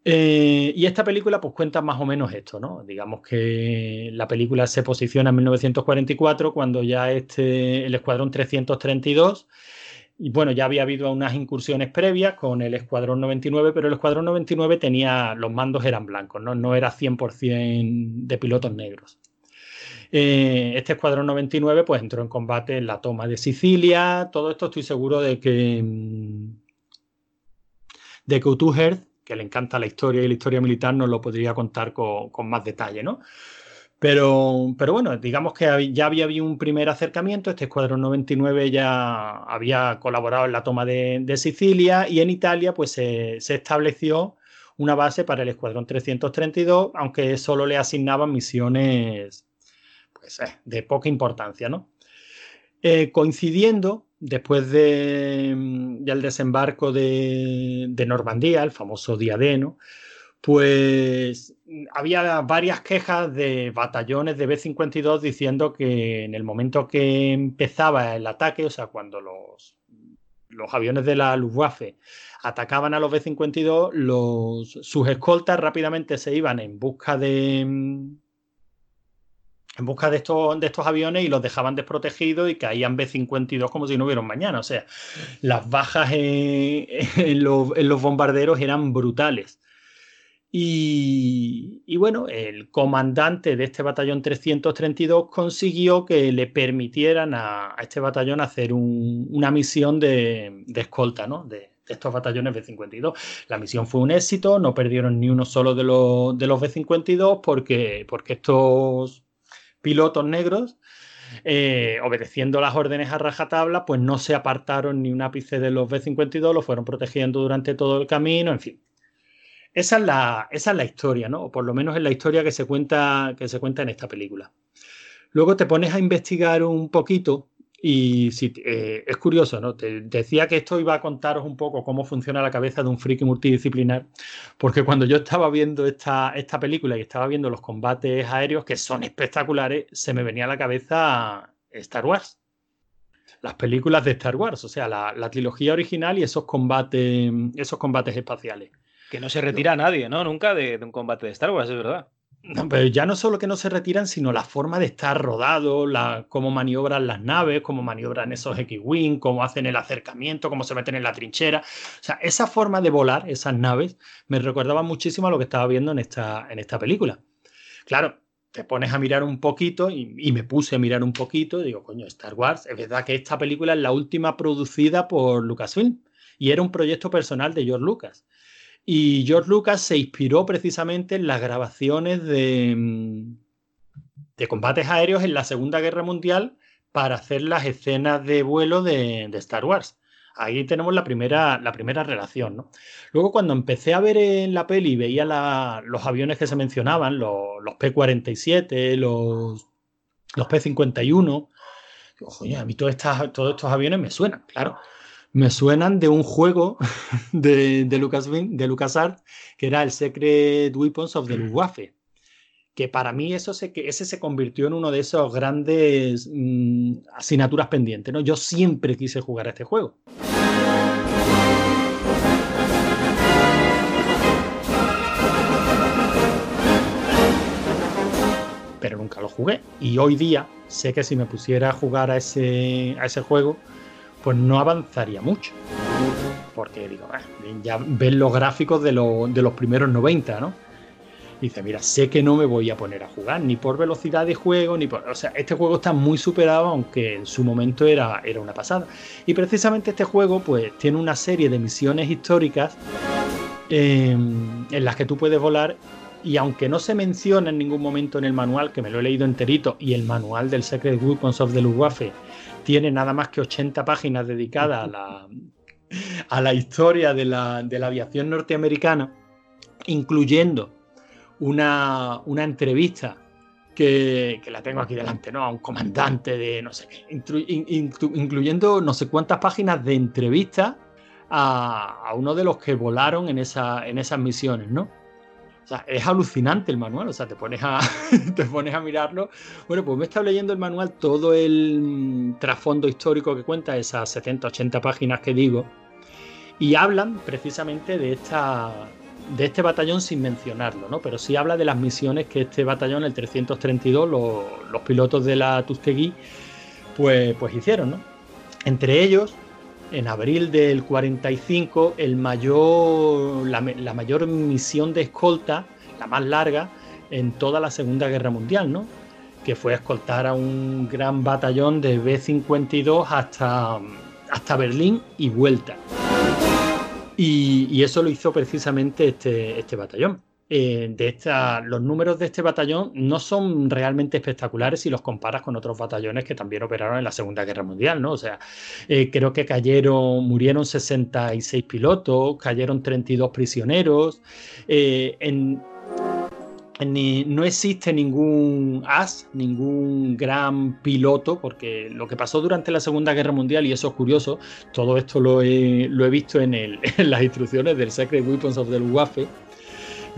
Eh, y esta película pues cuenta más o menos esto, ¿no? Digamos que la película se posiciona en 1944 cuando ya este, el Escuadrón 332 y bueno, ya había habido unas incursiones previas con el Escuadrón 99, pero el Escuadrón 99 tenía, los mandos eran blancos, no, no era 100% de pilotos negros. Eh, este Escuadrón 99 pues entró en combate en la toma de Sicilia, todo esto estoy seguro de que de que Utuher, que le encanta la historia y la historia militar, nos lo podría contar con, con más detalle, ¿no? Pero, pero, bueno, digamos que ya había habido un primer acercamiento. Este escuadrón 99 ya había colaborado en la toma de, Sicilia y en Italia pues se, se, estableció una base para el escuadrón 332, aunque solo le asignaban misiones pues, eh, de poca importancia, ¿no? Eh, coincidiendo después de, del desembarco de, de, Normandía, el famoso día D, ¿no? pues había varias quejas de batallones de B-52 diciendo que en el momento que empezaba el ataque, o sea, cuando los, los aviones de la Luftwaffe atacaban a los B-52, los, sus escoltas rápidamente se iban en busca de en busca de estos, de estos aviones y los dejaban desprotegidos y caían B-52 como si no hubiera un mañana. O sea, las bajas en, los, en los bombarderos eran brutales. Y, bueno, el comandante de este batallón 332 consiguió que le permitieran a, este batallón hacer un, una misión de, de escolta, ¿no? De, de estos batallones B-52. La misión fue un éxito, no perdieron ni uno solo de los, de los B-52 porque, porque estos pilotos negros, eh, obedeciendo las órdenes a rajatabla, pues no se apartaron ni un ápice de los B-52, lo fueron protegiendo durante todo el camino, en fin. Esa es la, esa es la historia, ¿no? O por lo menos es la historia que se cuenta, que se cuenta en esta película. Luego te pones a investigar un poquito y eh, es curioso, ¿no? Te decía que esto iba a contaros un poco cómo funciona la cabeza de un friki multidisciplinar, porque cuando yo estaba viendo esta, esta película y estaba viendo los combates aéreos, que son espectaculares, se me venía a la cabeza Star Wars. Las películas de Star Wars, o sea, la, la trilogía original y esos combates, esos combates espaciales. Que no se retira nadie, ¿no? Nunca de, de un combate de Star Wars, es verdad. No, pero ya no solo que no se retiran, sino la forma de estar rodado, la, cómo maniobran las naves, cómo maniobran esos X-Wing, cómo hacen el acercamiento, cómo se meten en la trinchera. O sea, esa forma de volar, esas naves, me recordaba muchísimo a lo que estaba viendo en esta, en esta película. Claro, te pones a mirar un poquito y, y me puse a mirar un poquito y digo, coño, Star Wars, es verdad que esta película es la última producida por Lucasfilm y era un proyecto personal de George Lucas. Y George Lucas se inspiró precisamente en las grabaciones de, mm, de combates aéreos en la Segunda Guerra Mundial para hacer las escenas de vuelo de, Star Wars. Ahí tenemos la primera, la primera relación. ¿no? Luego, cuando empecé a ver en la peli veía los aviones que se mencionaban, los, los P-47, los, los P-51, digo, "Coño, a mí todas estas- todos estos aviones me suenan, claro me suenan de un juego de, de, Lucasfilm- de LucasArts que era el Secret Weapons of the Luftwaffe. Que para mí eso se, que ese se convirtió en uno de esos grandes mm, asignaturas pendientes. ¿no? Yo siempre quise jugar a este juego. Pero nunca lo jugué. Y hoy día sé que si me pusiera a jugar a ese, a ese juego, pues no avanzaría mucho. Porque digo, "Ah, ya ves los gráficos de, lo- de los primeros 90, ¿no? Dice, mira, sé que no me voy a poner a jugar, ni por velocidad de juego, ni por. O sea, este juego está muy superado, aunque en su momento era, era una pasada. Y precisamente este juego, pues, tiene una serie de misiones históricas eh, en las que tú puedes volar. Y aunque no se menciona en ningún momento en el manual, que me lo he leído enterito, y el manual del Secret Weapons of the Luftwaffe tiene nada más que 80 páginas dedicadas a la, a la historia de la, de la aviación norteamericana, incluyendo una, una entrevista que, que la tengo aquí delante, ¿no? A un comandante de no sé qué, incluyendo no sé cuántas páginas de entrevista a, a uno de los que volaron en, esa, en esas misiones, ¿no? O sea, es alucinante el manual, o sea, te pones a, te pones a mirarlo. Bueno, pues me he estado leyendo el manual, todo el mm, trasfondo histórico que cuenta, esas 70, 80 páginas que digo, y hablan precisamente de esta de este batallón sin mencionarlo, ¿no? Pero sí habla de las misiones que este batallón, el 332, los, los pilotos de la Tuskegee, pues, pues hicieron, ¿no? Entre ellos, en abril del 45, el la mayor misión de escolta, la más larga, en toda la Segunda Guerra Mundial, ¿no? Que fue escoltar a un gran batallón de B-52 hasta, hasta Berlín y vuelta. Y, y eso lo hizo precisamente este, este batallón. Eh, de esta, los números de este batallón no son realmente espectaculares si los comparas con otros batallones que también operaron en la Segunda Guerra Mundial, ¿no? O sea, eh, creo que cayeron, murieron 66 pilotos, cayeron 32 prisioneros. eh, en, ni- no existe ningún as, ningún gran piloto, porque lo que pasó durante la Segunda Guerra Mundial, y eso es curioso, todo esto lo he, lo he visto en, el- en las instrucciones del Secret Weapons of the Luftwaffe,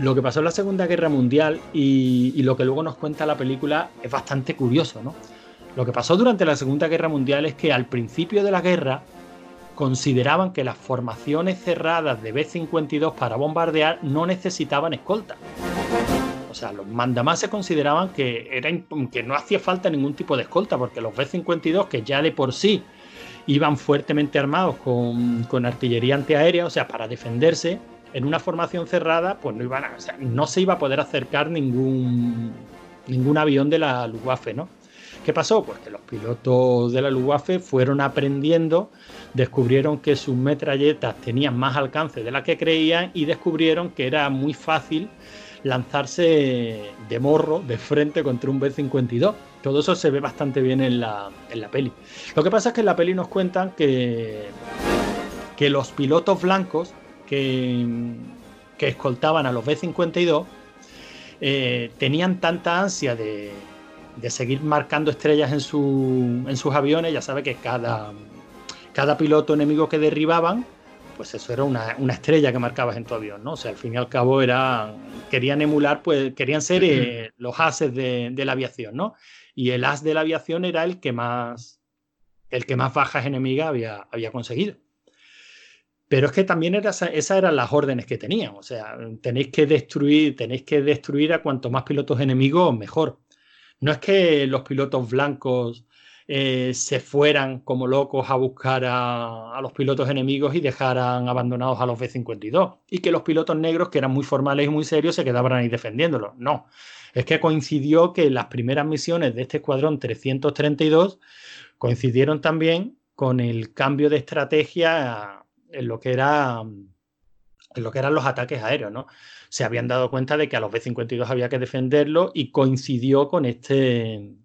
lo que pasó en la Segunda Guerra Mundial y, lo que luego nos cuenta la película es bastante curioso, ¿no? Lo que pasó durante la Segunda Guerra Mundial es que al principio de la guerra consideraban que las formaciones cerradas de B-52 para bombardear no necesitaban escolta. O sea, los mandamás se consideraban que, era, que no hacía falta ningún tipo de escolta, porque los B-52, que ya de por sí iban fuertemente armados con, con artillería antiaérea, o sea, para defenderse, en una formación cerrada, pues no, iban a- no se iba a poder acercar ningún, ningún avión de la Luftwaffe, ¿no? ¿Qué pasó? Pues que los pilotos de la Luftwaffe fueron aprendiendo, descubrieron que sus metralletas tenían más alcance de la que creían y descubrieron que era muy fácil lanzarse de morro, de frente contra un B-52. Todo eso se ve bastante bien en la, en la peli. Lo que pasa es que en la peli nos cuentan que, que los pilotos blancos que, que escoltaban a los B-52 eh, tenían tanta ansia de, de seguir marcando estrellas en, su, en sus aviones, ya sabe que cada, cada piloto enemigo que derribaban, pues eso era una, una estrella que marcabas en tu avión, ¿no? O sea, al fin y al cabo era, querían emular, pues querían ser eh, los ases de, de la aviación, ¿no? Y el as de la aviación era el que más, el que más bajas enemigas había, había conseguido. Pero es que también era, esa- esas eran las órdenes que tenían. O sea, tenéis que destruir, tenéis que destruir a cuanto más pilotos enemigos, mejor. No es que los pilotos blancos eh, se fueran como locos a buscar a, a los pilotos enemigos y dejaran abandonados a los B-52. Y que los pilotos negros, que eran muy formales y muy serios, se quedaban ahí defendiéndolos. No. Es que coincidió que las primeras misiones de este escuadrón 332 coincidieron también con el cambio de estrategia en lo que era en lo que eran los ataques aéreos, ¿no? Se habían dado cuenta de que a los B-52 había que defenderlo y coincidió con este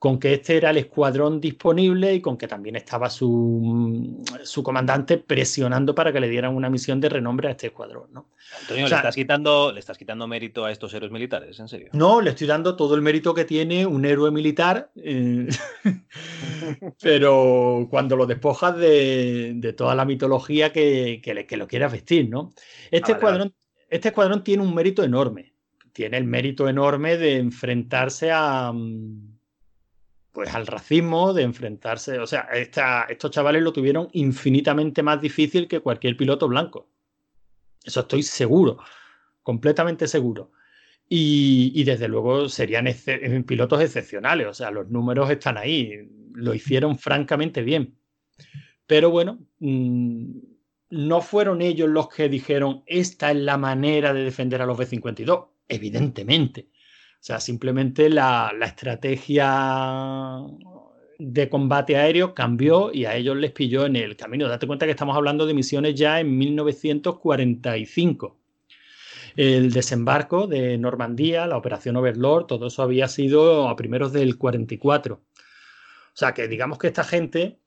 con que este era el escuadrón disponible y con que también estaba su, su comandante presionando para que le dieran una misión de renombre a este escuadrón, ¿no? Antonio, O sea- ¿le, estás quitando, ¿le estás quitando mérito a estos héroes militares? ¿En serio? No, le estoy dando todo el mérito que tiene un héroe militar, eh, pero cuando lo despojas de, de toda la mitología que, que le- que lo quieras vestir, ¿no? Este, Ah, vale, escuadrón, este escuadrón tiene un mérito enorme. Tiene el mérito enorme de enfrentarse a, mm, pues al racismo, de enfrentarse, o sea, estos chavales lo tuvieron infinitamente más difícil que cualquier piloto blanco. Eso estoy seguro, completamente seguro. Y, desde luego serían exce- pilotos excepcionales, o sea, los números están ahí, lo hicieron francamente bien. Pero bueno, mm, no fueron ellos los que dijeron, esta es la manera de defender a los B-52, evidentemente. O sea, simplemente la, la estrategia de combate aéreo cambió y a ellos les pilló en el camino. Date cuenta que estamos hablando de misiones ya en 1945. El desembarco de Normandía, la operación Overlord, todo eso había sido a primeros del 44. O sea que digamos que esta gente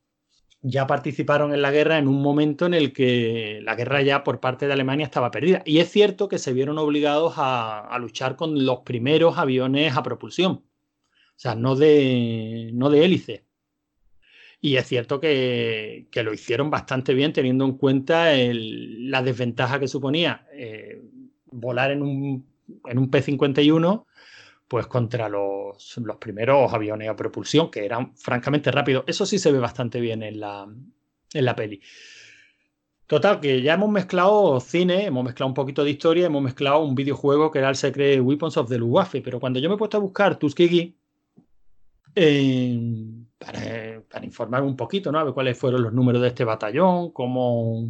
ya participaron en la guerra en un momento en el que la guerra ya por parte de Alemania estaba perdida. Y es cierto que se vieron obligados a, luchar con los primeros aviones a propulsión. O sea, no de, no de hélice. Y es cierto que, que lo hicieron bastante bien teniendo en cuenta el- la desventaja que suponía eh, volar en un, en un P-51 pues contra los, los primeros aviones a propulsión, que eran francamente rápidos. Eso sí se ve bastante bien en la, en la peli. Total, que ya hemos mezclado cine, hemos mezclado un poquito de historia, hemos mezclado un videojuego que era el Secret Weapons of the Luftwaffe, pero cuando yo me he puesto a buscar Tuskegee, para, para informar un poquito, ¿no? A ver cuáles fueron los números de este batallón, cómo,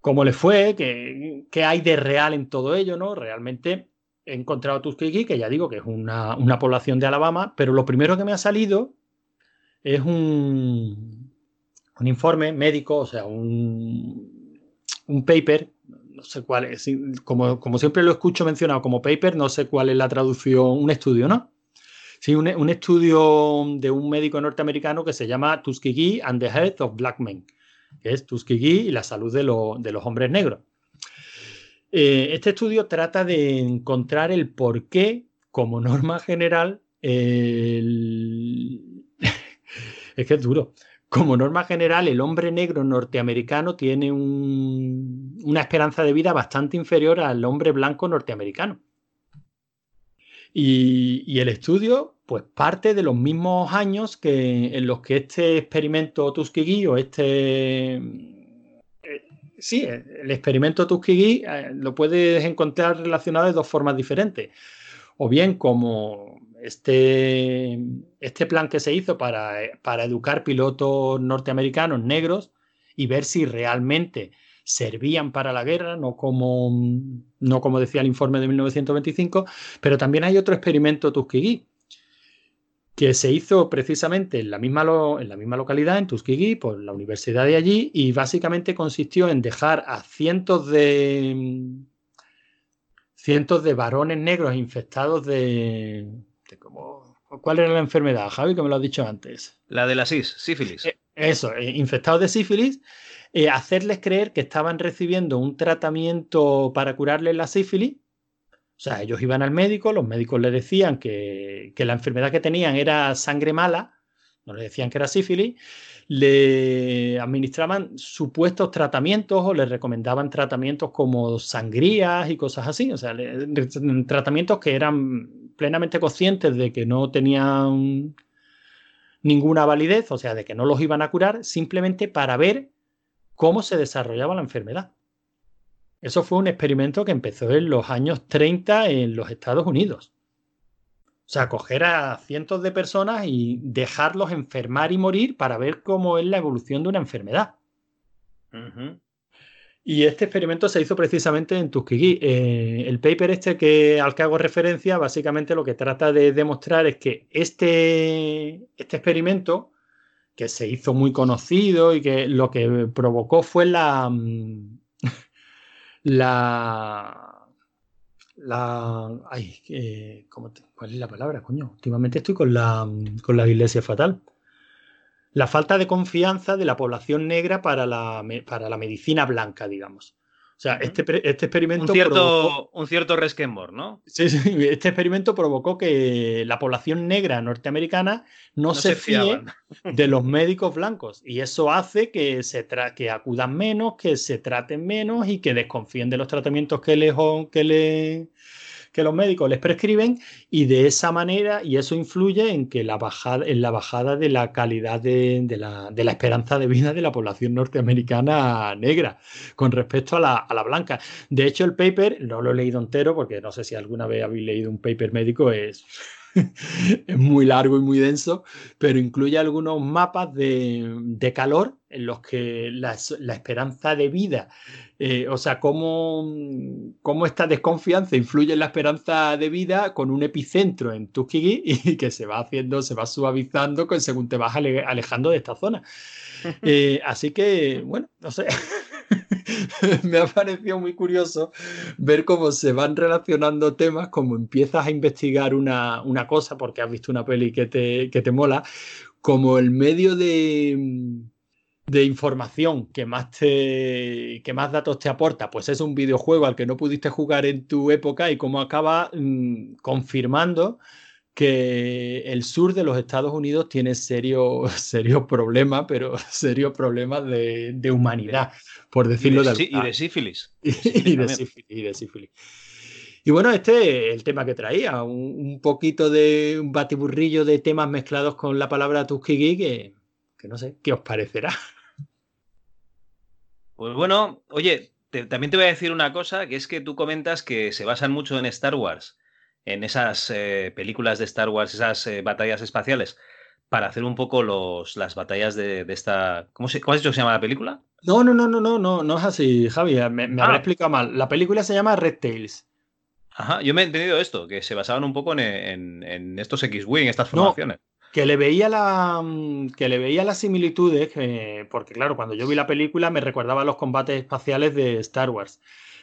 cómo le fue, qué, qué hay de real en todo ello, ¿no? Realmente he encontrado Tuskegee, que ya digo que es una, una población de Alabama, pero lo primero que me ha salido es un, un informe médico, o sea, un, un paper, no sé cuál es, como, como siempre lo escucho mencionado como paper, no sé cuál es la traducción, un estudio, ¿no? Sí, un, un estudio de un médico norteamericano que se llama Tuskegee and the Health of Black Men, que es Tuskegee y la salud de, de los hombres negros. Eh, este estudio trata de encontrar el por qué, como norma general, el- es que es duro. Como norma general, el hombre negro norteamericano tiene un- una esperanza de vida bastante inferior al hombre blanco norteamericano. Y, y el estudio, pues parte de los mismos años que en los que este experimento Tuskegee o este sí, el experimento Tuskegee eh, lo puedes encontrar relacionado de dos formas diferentes. O bien como este, este plan que se hizo para, para educar pilotos norteamericanos negros y ver si realmente servían para la guerra, no como, no como decía el informe de 1925, pero también hay otro experimento Tuskegee, que se hizo precisamente en la misma, lo- en la misma localidad, en Tuskegee, por la universidad de allí, y básicamente consistió en dejar a cientos de cientos de varones negros infectados de, de cómo- ¿Cuál era la enfermedad, Javi? Que me lo has dicho antes. La de la SIS, sífilis. Eso, eh, infectados de sífilis, eh, hacerles creer que estaban recibiendo un tratamiento para curarles la sífilis. O sea, ellos iban al médico, los médicos les decían que, que la enfermedad que tenían era sangre mala, no les decían que era sífilis, le administraban supuestos tratamientos o les recomendaban tratamientos como sangrías y cosas así, o sea, le- tratamientos que eran plenamente conscientes de que no tenían ninguna validez, o sea, de que no los iban a curar, simplemente para ver cómo se desarrollaba la enfermedad. Eso fue un experimento que empezó en los años 30 en los Estados Unidos. O sea, coger a cientos de personas y dejarlos enfermar y morir para ver cómo es la evolución de una enfermedad. Y este experimento se hizo precisamente en Tuskegee. Eh, el paper este que, al que hago referencia, básicamente lo que trata de demostrar es que este, este experimento, que se hizo muy conocido y que lo que provocó fue la, mm, la, la, ay, eh, ¿cómo te- ¿cuál es la palabra, coño? Últimamente estoy con la, con la iglesia fatal. La falta de confianza de la población negra para la, para la medicina blanca, digamos. O sea, este, este experimento Un cierto, provocó- un cierto resquemor, ¿no? Sí, sí, este experimento provocó que la población negra norteamericana no, No se, se fíe de los médicos blancos y eso hace que, se tra- que acudan menos, que se traten menos y que desconfíen de los tratamientos que, les, que, le- que los médicos les prescriben y de esa manera y eso influye en que la bajada en la bajada de la calidad de, la, de la esperanza de vida de la población norteamericana negra con respecto a la, a la blanca. De hecho, el paper, no lo he leído entero porque no sé si alguna vez habéis leído un paper médico, es, es muy largo y muy denso, pero incluye algunos mapas de, de calor en los que la, la esperanza de vida, eh, o sea, cómo, cómo esta desconfianza influye en la esperanza de vida con un epicentro en Tuskegee y que se va haciendo, se va suavizando según te vas ale- alejando de esta zona. Eh, así que, bueno, no sé. Me ha parecido muy curioso ver cómo se van relacionando temas, como empiezas a investigar una, una cosa porque has visto una peli que te, que te mola, como el medio de, de información que más, te, que más datos te aporta, pues es un videojuego al que no pudiste jugar en tu época y cómo acaba mm, confirmando que el sur de los Estados Unidos tiene serios serios problemas, pero serios problemas de, de humanidad, por decirlo y, de, de, sí- y alguna- de sífilis. y de sífilis, y de sífilis. Y bueno, este es el tema que traía, un, un poquito de un batiburrillo de temas mezclados con la palabra Tuskegee que, que no sé, ¿qué os parecerá? Pues bueno, oye, te- también te voy a decir una cosa, que es que tú comentas que se basan mucho en Star Wars, en esas eh, películas de Star Wars, esas eh, batallas espaciales, para hacer un poco los, las batallas de, de esta... ¿Cómo, se, ¿Cómo has dicho que se llama la película? No, no, no, no, no, no, no es así, Javi, me, me habré Ah. explicado mal. La película se llama Red Tails. Ajá, yo me he entendido esto, que se basaban un poco en, en- en estos X-Wing, estas No, formaciones. que le veía la mm, que le veía las similitudes, que- porque claro, cuando yo vi la película me recordaba los combates espaciales de Star Wars.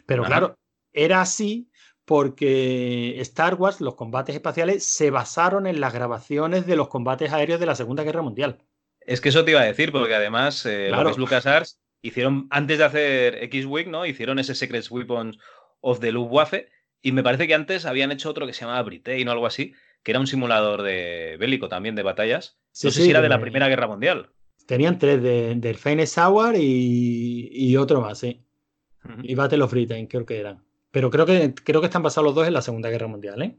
Pero Ajá. claro, era así porque Star Wars, los combates espaciales, se basaron en las grabaciones de los combates aéreos de la Segunda Guerra Mundial. Es que eso te iba a decir, porque además eh, Claro. es LucasArts hicieron, antes de hacer X-Wing, ¿no? Hicieron ese Secret Weapons of the Luftwaffe, y me parece que antes habían hecho otro que se llamaba Britain o algo así, que era un simulador de bélico también de batallas. Sí, no sé sí, si era de la Primera Guerra Mundial. Tenían tres de, del Finest Hour y, y otro más, sí. Y Battle of Britain, creo que eran. Pero creo que, creo que están basados los dos en la Segunda Guerra Mundial, ¿eh?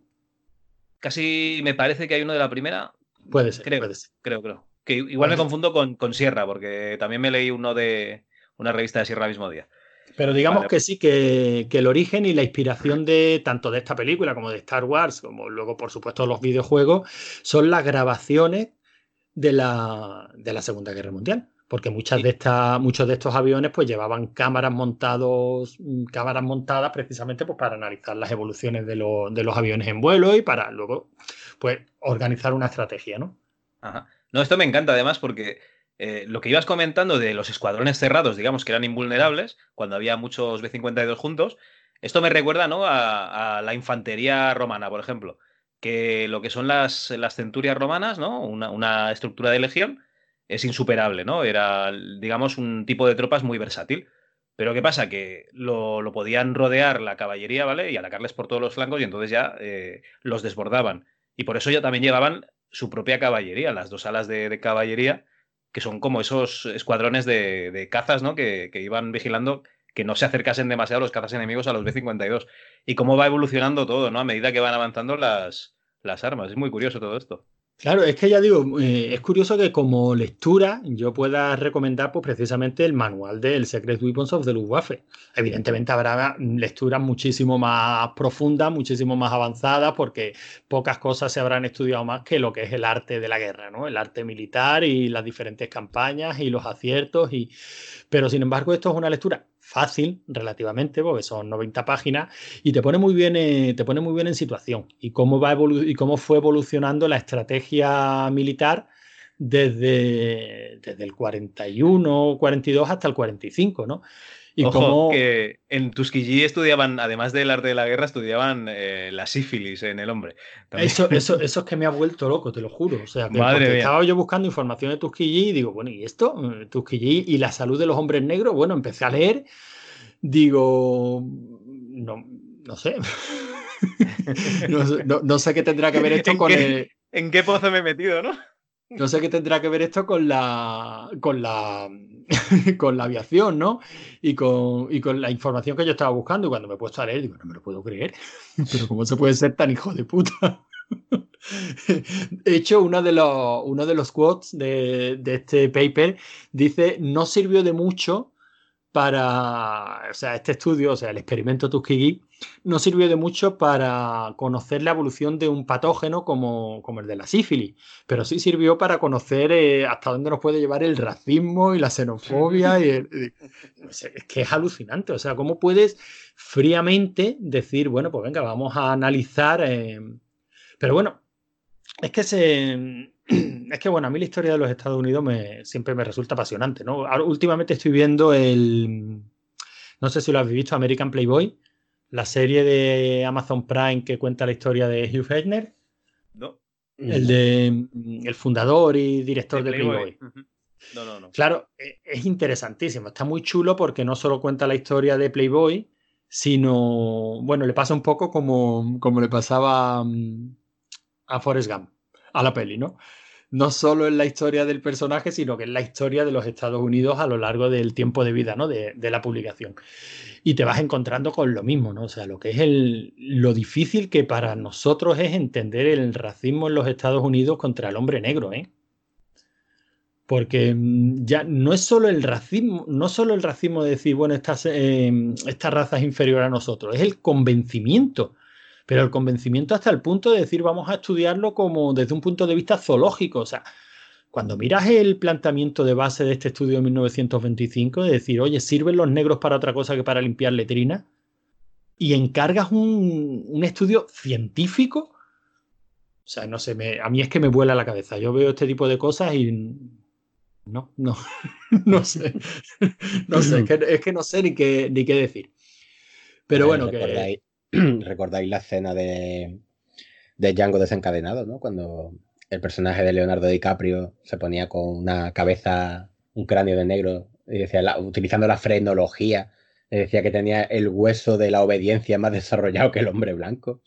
Casi me parece que hay uno de la primera. Puede ser, Creo, puede ser. creo, creo. Que igual me confundo con, con Sierra, porque también me leí uno de una revista de Sierra el mismo día. Pero digamos Vale. que sí, que, que el origen y la inspiración de tanto de esta película como de Star Wars, como luego, por supuesto, los videojuegos, son las grabaciones de la, de la Segunda Guerra Mundial. Porque muchas de estas, muchos de estos aviones pues llevaban cámaras montados, mm, cámaras montadas precisamente pues, para analizar las evoluciones de, los- de los aviones en vuelo y para luego pues organizar una estrategia, ¿no? Ajá. No, esto me encanta además porque eh, lo que ibas comentando de los escuadrones cerrados, digamos que eran invulnerables, cuando había muchos B-52 juntos, esto me recuerda ¿no? a, a la infantería romana, por ejemplo, que lo que son las, las centurias romanas, ¿no? Una, una estructura de legión, es insuperable, ¿no? Era, digamos, un tipo de tropas muy versátil. Pero ¿qué pasa? Que lo, podían rodear la caballería, ¿vale? Y atacarles por todos los flancos y entonces ya eh, los desbordaban. Y por eso ya también llevaban su propia caballería, las dos alas de, caballería, que son como esos escuadrones de, de cazas, ¿no? Que, que iban vigilando que no se acercasen demasiado los cazas enemigos a los B-52. Y cómo va evolucionando todo, ¿no? A medida que van avanzando las, las armas. Es muy curioso todo esto. Claro, es que ya digo, eh, es curioso que como lectura yo pueda recomendar pues, precisamente el manual del Secret Weapons of the Luftwaffe. Evidentemente habrá lecturas muchísimo más profundas, muchísimo más avanzadas, porque pocas cosas se habrán estudiado más que lo que es el arte de la guerra, ¿no? El arte militar y las diferentes campañas y los aciertos. Y... Pero sin embargo, esto es una lectura fácil relativamente, porque son 90 páginas, y te pone muy bien, eh, te pone muy bien en situación y cómo, va y cómo fue evolucionando la estrategia militar desde, desde el 41, 42 hasta el 45, ¿no? Y Ojo, cómo... que en Tuskegee estudiaban, además del arte de la guerra, estudiaban eh, la sífilis en el hombre. También. Eso, eso, eso es que me ha vuelto loco, te lo juro. O sea, que Madre mía. estaba yo buscando información de Tuskegee y digo, bueno, ¿y esto? Eh, Tuskegee y la salud de los hombres negros. Bueno, empecé a leer, digo, no, no sé. no, sé no- no sé qué tendrá que ver esto ¿En con qué- el, ¿En qué pozo me he metido, no? no sé qué tendrá que ver esto con la con la con la aviación, ¿no? Y con, y con la información que yo estaba buscando. Y cuando me he puesto a leer, digo, no me lo puedo creer. Pero ¿cómo se puede ser tan hijo de puta? De hecho, uno de los, uno de los quotes de, de este paper dice, no sirvió de mucho para, o sea, este estudio, o sea, el experimento Tuskegee, no sirvió de mucho para conocer la evolución de un patógeno como, como el de la sífilis, pero sí sirvió para conocer eh, hasta dónde nos puede llevar el racismo y la xenofobia. Y el- y- es que es alucinante, o sea, ¿cómo puedes fríamente decir, bueno, pues venga, vamos a analizar... eh, pero bueno, es que se. Es que bueno, a mí la historia de los Estados Unidos me, siempre me resulta apasionante, ¿no? Ahora, últimamente estoy viendo el. No sé si lo habéis visto, American Playboy, la serie de Amazon Prime que cuenta la historia de Hugh Hefner, No. el de el fundador y director de, De Playboy. No, no, no. Claro, e- es interesantísimo. Está muy chulo porque no solo cuenta la historia de Playboy, sino, bueno, le pasa un poco como, como le pasaba mm, a Forrest Gump, a la peli, ¿no? No solo es la historia del personaje, sino que es la historia de los Estados Unidos a lo largo del tiempo de vida, ¿no? De, la publicación. Y te vas encontrando con lo mismo, ¿no? O sea, lo que es lo difícil que para nosotros es entender el racismo en los Estados Unidos contra el hombre negro, ¿eh? Porque mm, ya no es solo el racismo, no solo el racismo de decir, bueno, esta, eh, esta raza es inferior a nosotros, es el convencimiento. Pero el convencimiento hasta el punto de decir, vamos a estudiarlo como desde un punto de vista zoológico. O sea, cuando miras el planteamiento de base de este estudio de 1925, de decir, oye, ¿sirven los negros para otra cosa que para limpiar letrinas? Y encargas un, un estudio científico. O sea, no sé, me- a mí es que me vuela la cabeza. Yo veo este tipo de cosas y no, no, no sé. No sé, es que, es que no sé ni qué, ni qué decir. Pero bueno, que. ¿Recordáis, la escena de, de Django desencadenado, ¿no? Cuando el personaje de Leonardo DiCaprio se ponía con una cabeza, un cráneo de negro, y decía, la- utilizando la frenología, decía que tenía el hueso de la obediencia más desarrollado que el hombre blanco.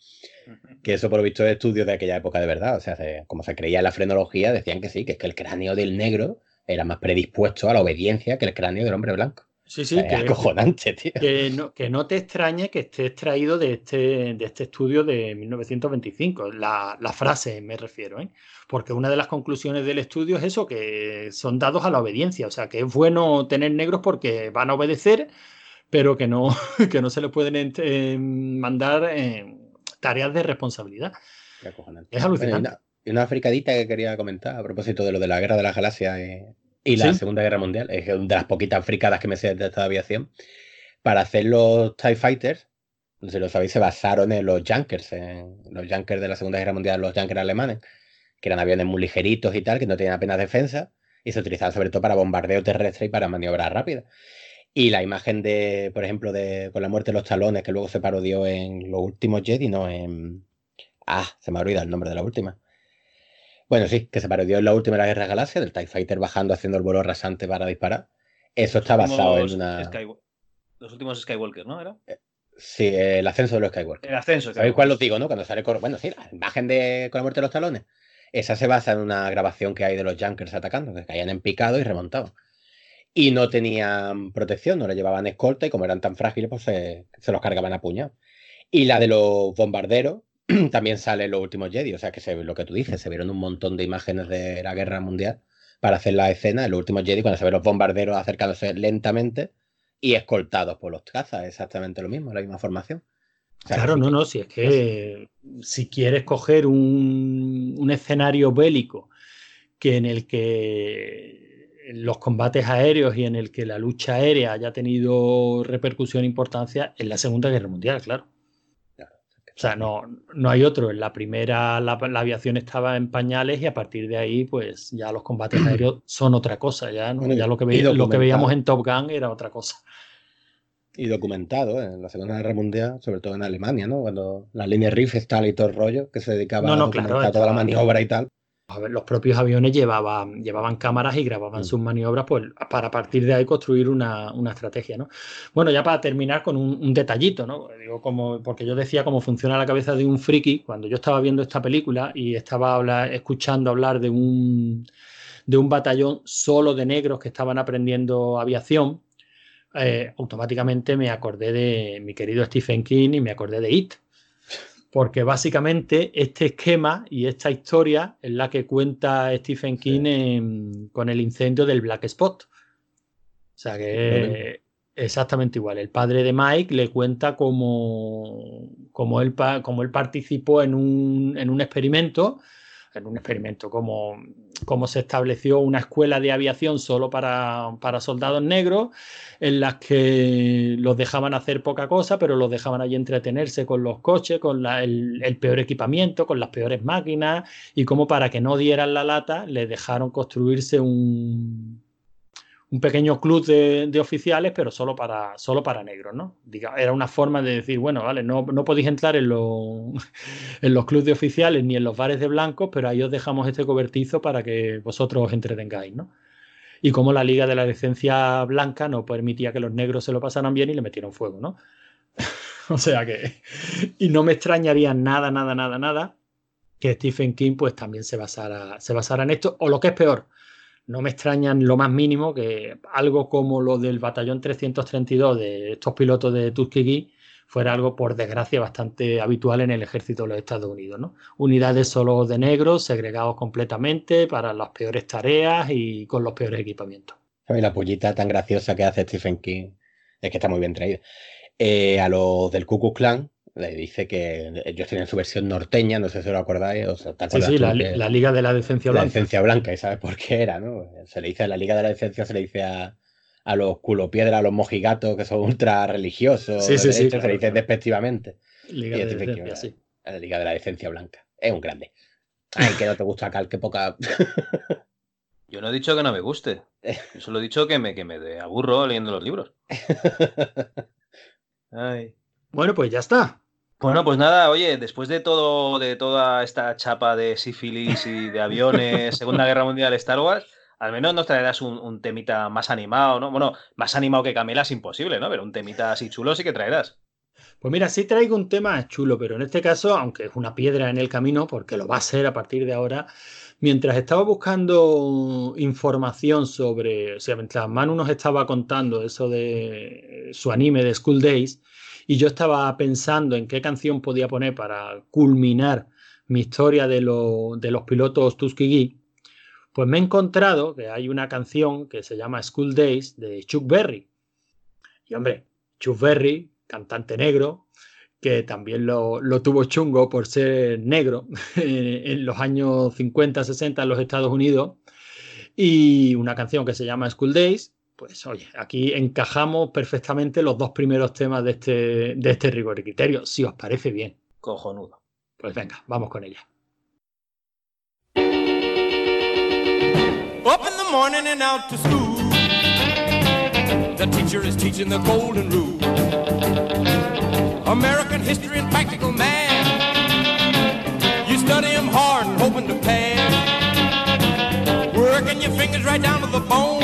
Que eso por lo visto es estudios de aquella época de verdad. O sea, se- como se creía en la frenología, decían que sí, que es que el cráneo del negro era más predispuesto a la obediencia que el cráneo del hombre blanco. Sí, sí, es que, acojonante, tío. que no, que no te extrañe que esté extraído de este, de este estudio de 1925, la, la frase me refiero, ¿eh? porque una de las conclusiones del estudio es eso, que son dados a la obediencia, o sea, que es bueno tener negros porque van a obedecer, pero que no, que no se les pueden eh, mandar eh, tareas de responsabilidad. Qué acojonante. Es Bueno, y alucinante. una, y una fricadita que quería comentar a propósito de lo de la guerra de las galaxias eh, y la Sí. Segunda Guerra Mundial. Es una de las poquitas fricadas que me sé de esta aviación. Para hacer los TIE Fighters, no sé si lo sabéis, se basaron en los Junkers, en los Junkers de la Segunda Guerra Mundial, los Junkers alemanes, que eran aviones muy ligeritos y tal, que no tenían apenas defensa, y se utilizaban sobre todo para bombardeo terrestre y para maniobras rápidas. Y la imagen de, por ejemplo, de con la muerte de los talones, que luego se parodió en los últimos Jedi, no en. Ah, se me ha olvidado el nombre de la última. Bueno, sí, que se parodió en la última de la Guerra de Galaxia, del TIE Fighter bajando haciendo el vuelo rasante para disparar. Eso está basado en una. Los últimos Skywalker, ¿no? ¿Era? Sí, el ascenso de los Skywalker. El ascenso. ¿Sabéis cuál os digo, no? Cuando sale. cor- Bueno, sí, la imagen de con la muerte de los talones. Esa se basa en una grabación que hay de los Junkers atacando, que caían en picado y remontaban. Y no tenían protección, no le llevaban escolta y como eran tan frágiles, pues se, se los cargaban a puñado. Y la de los bombarderos también sale los últimos Jedi, o sea que se, lo que tú dices, se vieron un montón de imágenes de la guerra mundial para hacer la escena en los últimos Jedi cuando se ven los bombarderos acercándose lentamente y escoltados por los cazas, exactamente lo mismo, la misma formación. O sea, Claro, no, no, si es que si quieres coger un, un escenario bélico que en el que los combates aéreos y en el que la lucha aérea haya tenido repercusión e importancia en la Segunda Guerra Mundial, claro. O sea, no, no hay otro. En la primera la, la aviación estaba en pañales y a partir de ahí, pues ya los combates aéreos son otra cosa. Ya, ¿no? Bueno, ya lo, que lo veíamos en Top Gun era otra cosa. Y documentado ¿eh? en la Segunda Guerra Mundial, sobre todo en Alemania, ¿no? Cuando la línea Riefenstahl y todo el rollo, que se dedicaba No, no, a claro, toda la maniobra y tal. Los propios aviones llevaban, llevaban cámaras y grababan Mm. sus maniobras pues, para a partir de ahí construir una, una estrategia, ¿no? Bueno, ya para terminar con un, un detallito, ¿no? Digo, como, porque yo decía cómo funciona la cabeza de un friki cuando yo estaba viendo esta película y estaba escuchando hablar de un, de un batallón solo de negros que estaban aprendiendo aviación, eh, automáticamente me acordé de mi querido Stephen King y me acordé de It. Porque básicamente este esquema y esta historia es la que cuenta Stephen King en- con el incendio del Black Spot. O sea que exactamente igual. El padre de Mike le cuenta cómo, cómo él, cómo él participó en un, en un experimento, en un experimento, como cómo se estableció una escuela de aviación solo para, para soldados negros, en las que los dejaban hacer poca cosa, pero los dejaban allí entretenerse con los coches, con la- el, el peor equipamiento, con las peores máquinas, y como para que no dieran la lata, les dejaron construirse un, un pequeño club de, oficiales, pero solo para, solo para negros, ¿no? Diga, era una forma de decir, bueno, vale, no, no podéis entrar en los, en los clubes de oficiales ni en los bares de blancos, pero ahí os dejamos este cobertizo para que vosotros os entretengáis, ¿no? Y como la Liga de la Licencia Blanca no permitía que los negros se lo pasaran bien y le metieron fuego, ¿no? o sea que... Y no me extrañaría nada, nada, nada, nada que Stephen King pues también se basara, se basara en esto, o lo que es peor, no me extraña en lo más mínimo que algo como lo del batallón 332 de estos pilotos de Tuskegee fuera algo, por desgracia, bastante habitual en el ejército de los Estados Unidos, ¿no? Unidades solo de negros, segregados completamente para las peores tareas y con los peores equipamientos. La pullita tan graciosa que hace Stephen King es que está muy bien traída. Eh, a los del Ku Klux Klan le dice que ellos tienen su versión norteña, no sé si os lo acordáis. O sea, ¿te Sí, sí, la, que- la Liga de la Decencia la Blanca. licencia blanca, y sabes por qué era, ¿no? Se le dice a la Liga de la Licencia, se le dice a, a los culopiedras, a los mojigatos que son ultra religiosos, Sí, de sí, sí, derecha, se le dice claro. despectivamente. Liga Y de Stephen King, Decencia, sí. a la Liga de la Licencia Blanca. Es un grande. Ay, que no te gusta Cal, qué poca. Yo no he dicho que no me guste. Yo solo he dicho que me, que me de aburro leyendo los libros. Ay. Bueno, pues ya está. Bueno, pues nada, oye, después de todo, de toda esta chapa de sífilis y de aviones, Segunda Guerra Mundial, Star Wars, al menos nos traerás un, un temita más animado, ¿no? Bueno, más animado que Camela es imposible, ¿no? Pero un temita así chulo sí que traerás. Pues mira, sí traigo un tema chulo, pero en este caso, aunque es una piedra en el camino, porque lo va a ser a partir de ahora, mientras estaba buscando información sobre, o sea, mientras Manu nos estaba contando eso de su anime de School Days, y yo estaba pensando en qué canción podía poner para culminar mi historia de, lo- de los pilotos Tuskegee, pues me he encontrado que hay una canción que se llama School Days de Chuck Berry. Y hombre, Chuck Berry, cantante negro, que también lo, lo tuvo chungo por ser negro en los años 50, 60 en los Estados Unidos, y una canción que se llama School Days, Pues oye, aquí encajamos perfectamente los dos primeros temas de este, de este rigor y criterio, si os parece bien. Cojonudo. Pues venga, vamos con ella. Up in the morning and out to school. The teacher is teaching the golden rule. American history and practical math. You study 'em hard and hoping to pass. Working your fingers right down to the bone.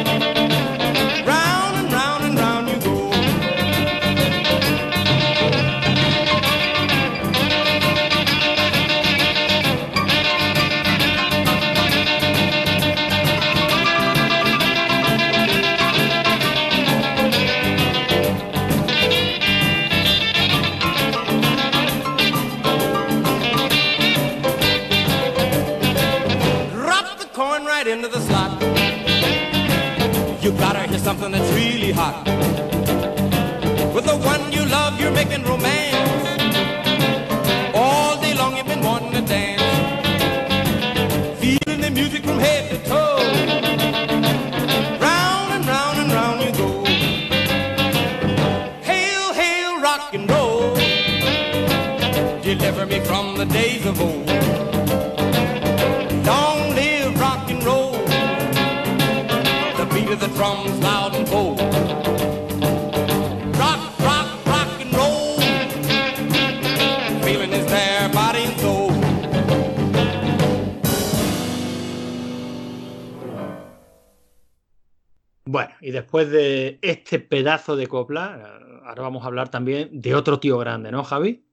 Después de este pedazo de copla, eh, ahora vamos a hablar también de otro tío grande, ¿no, Javi?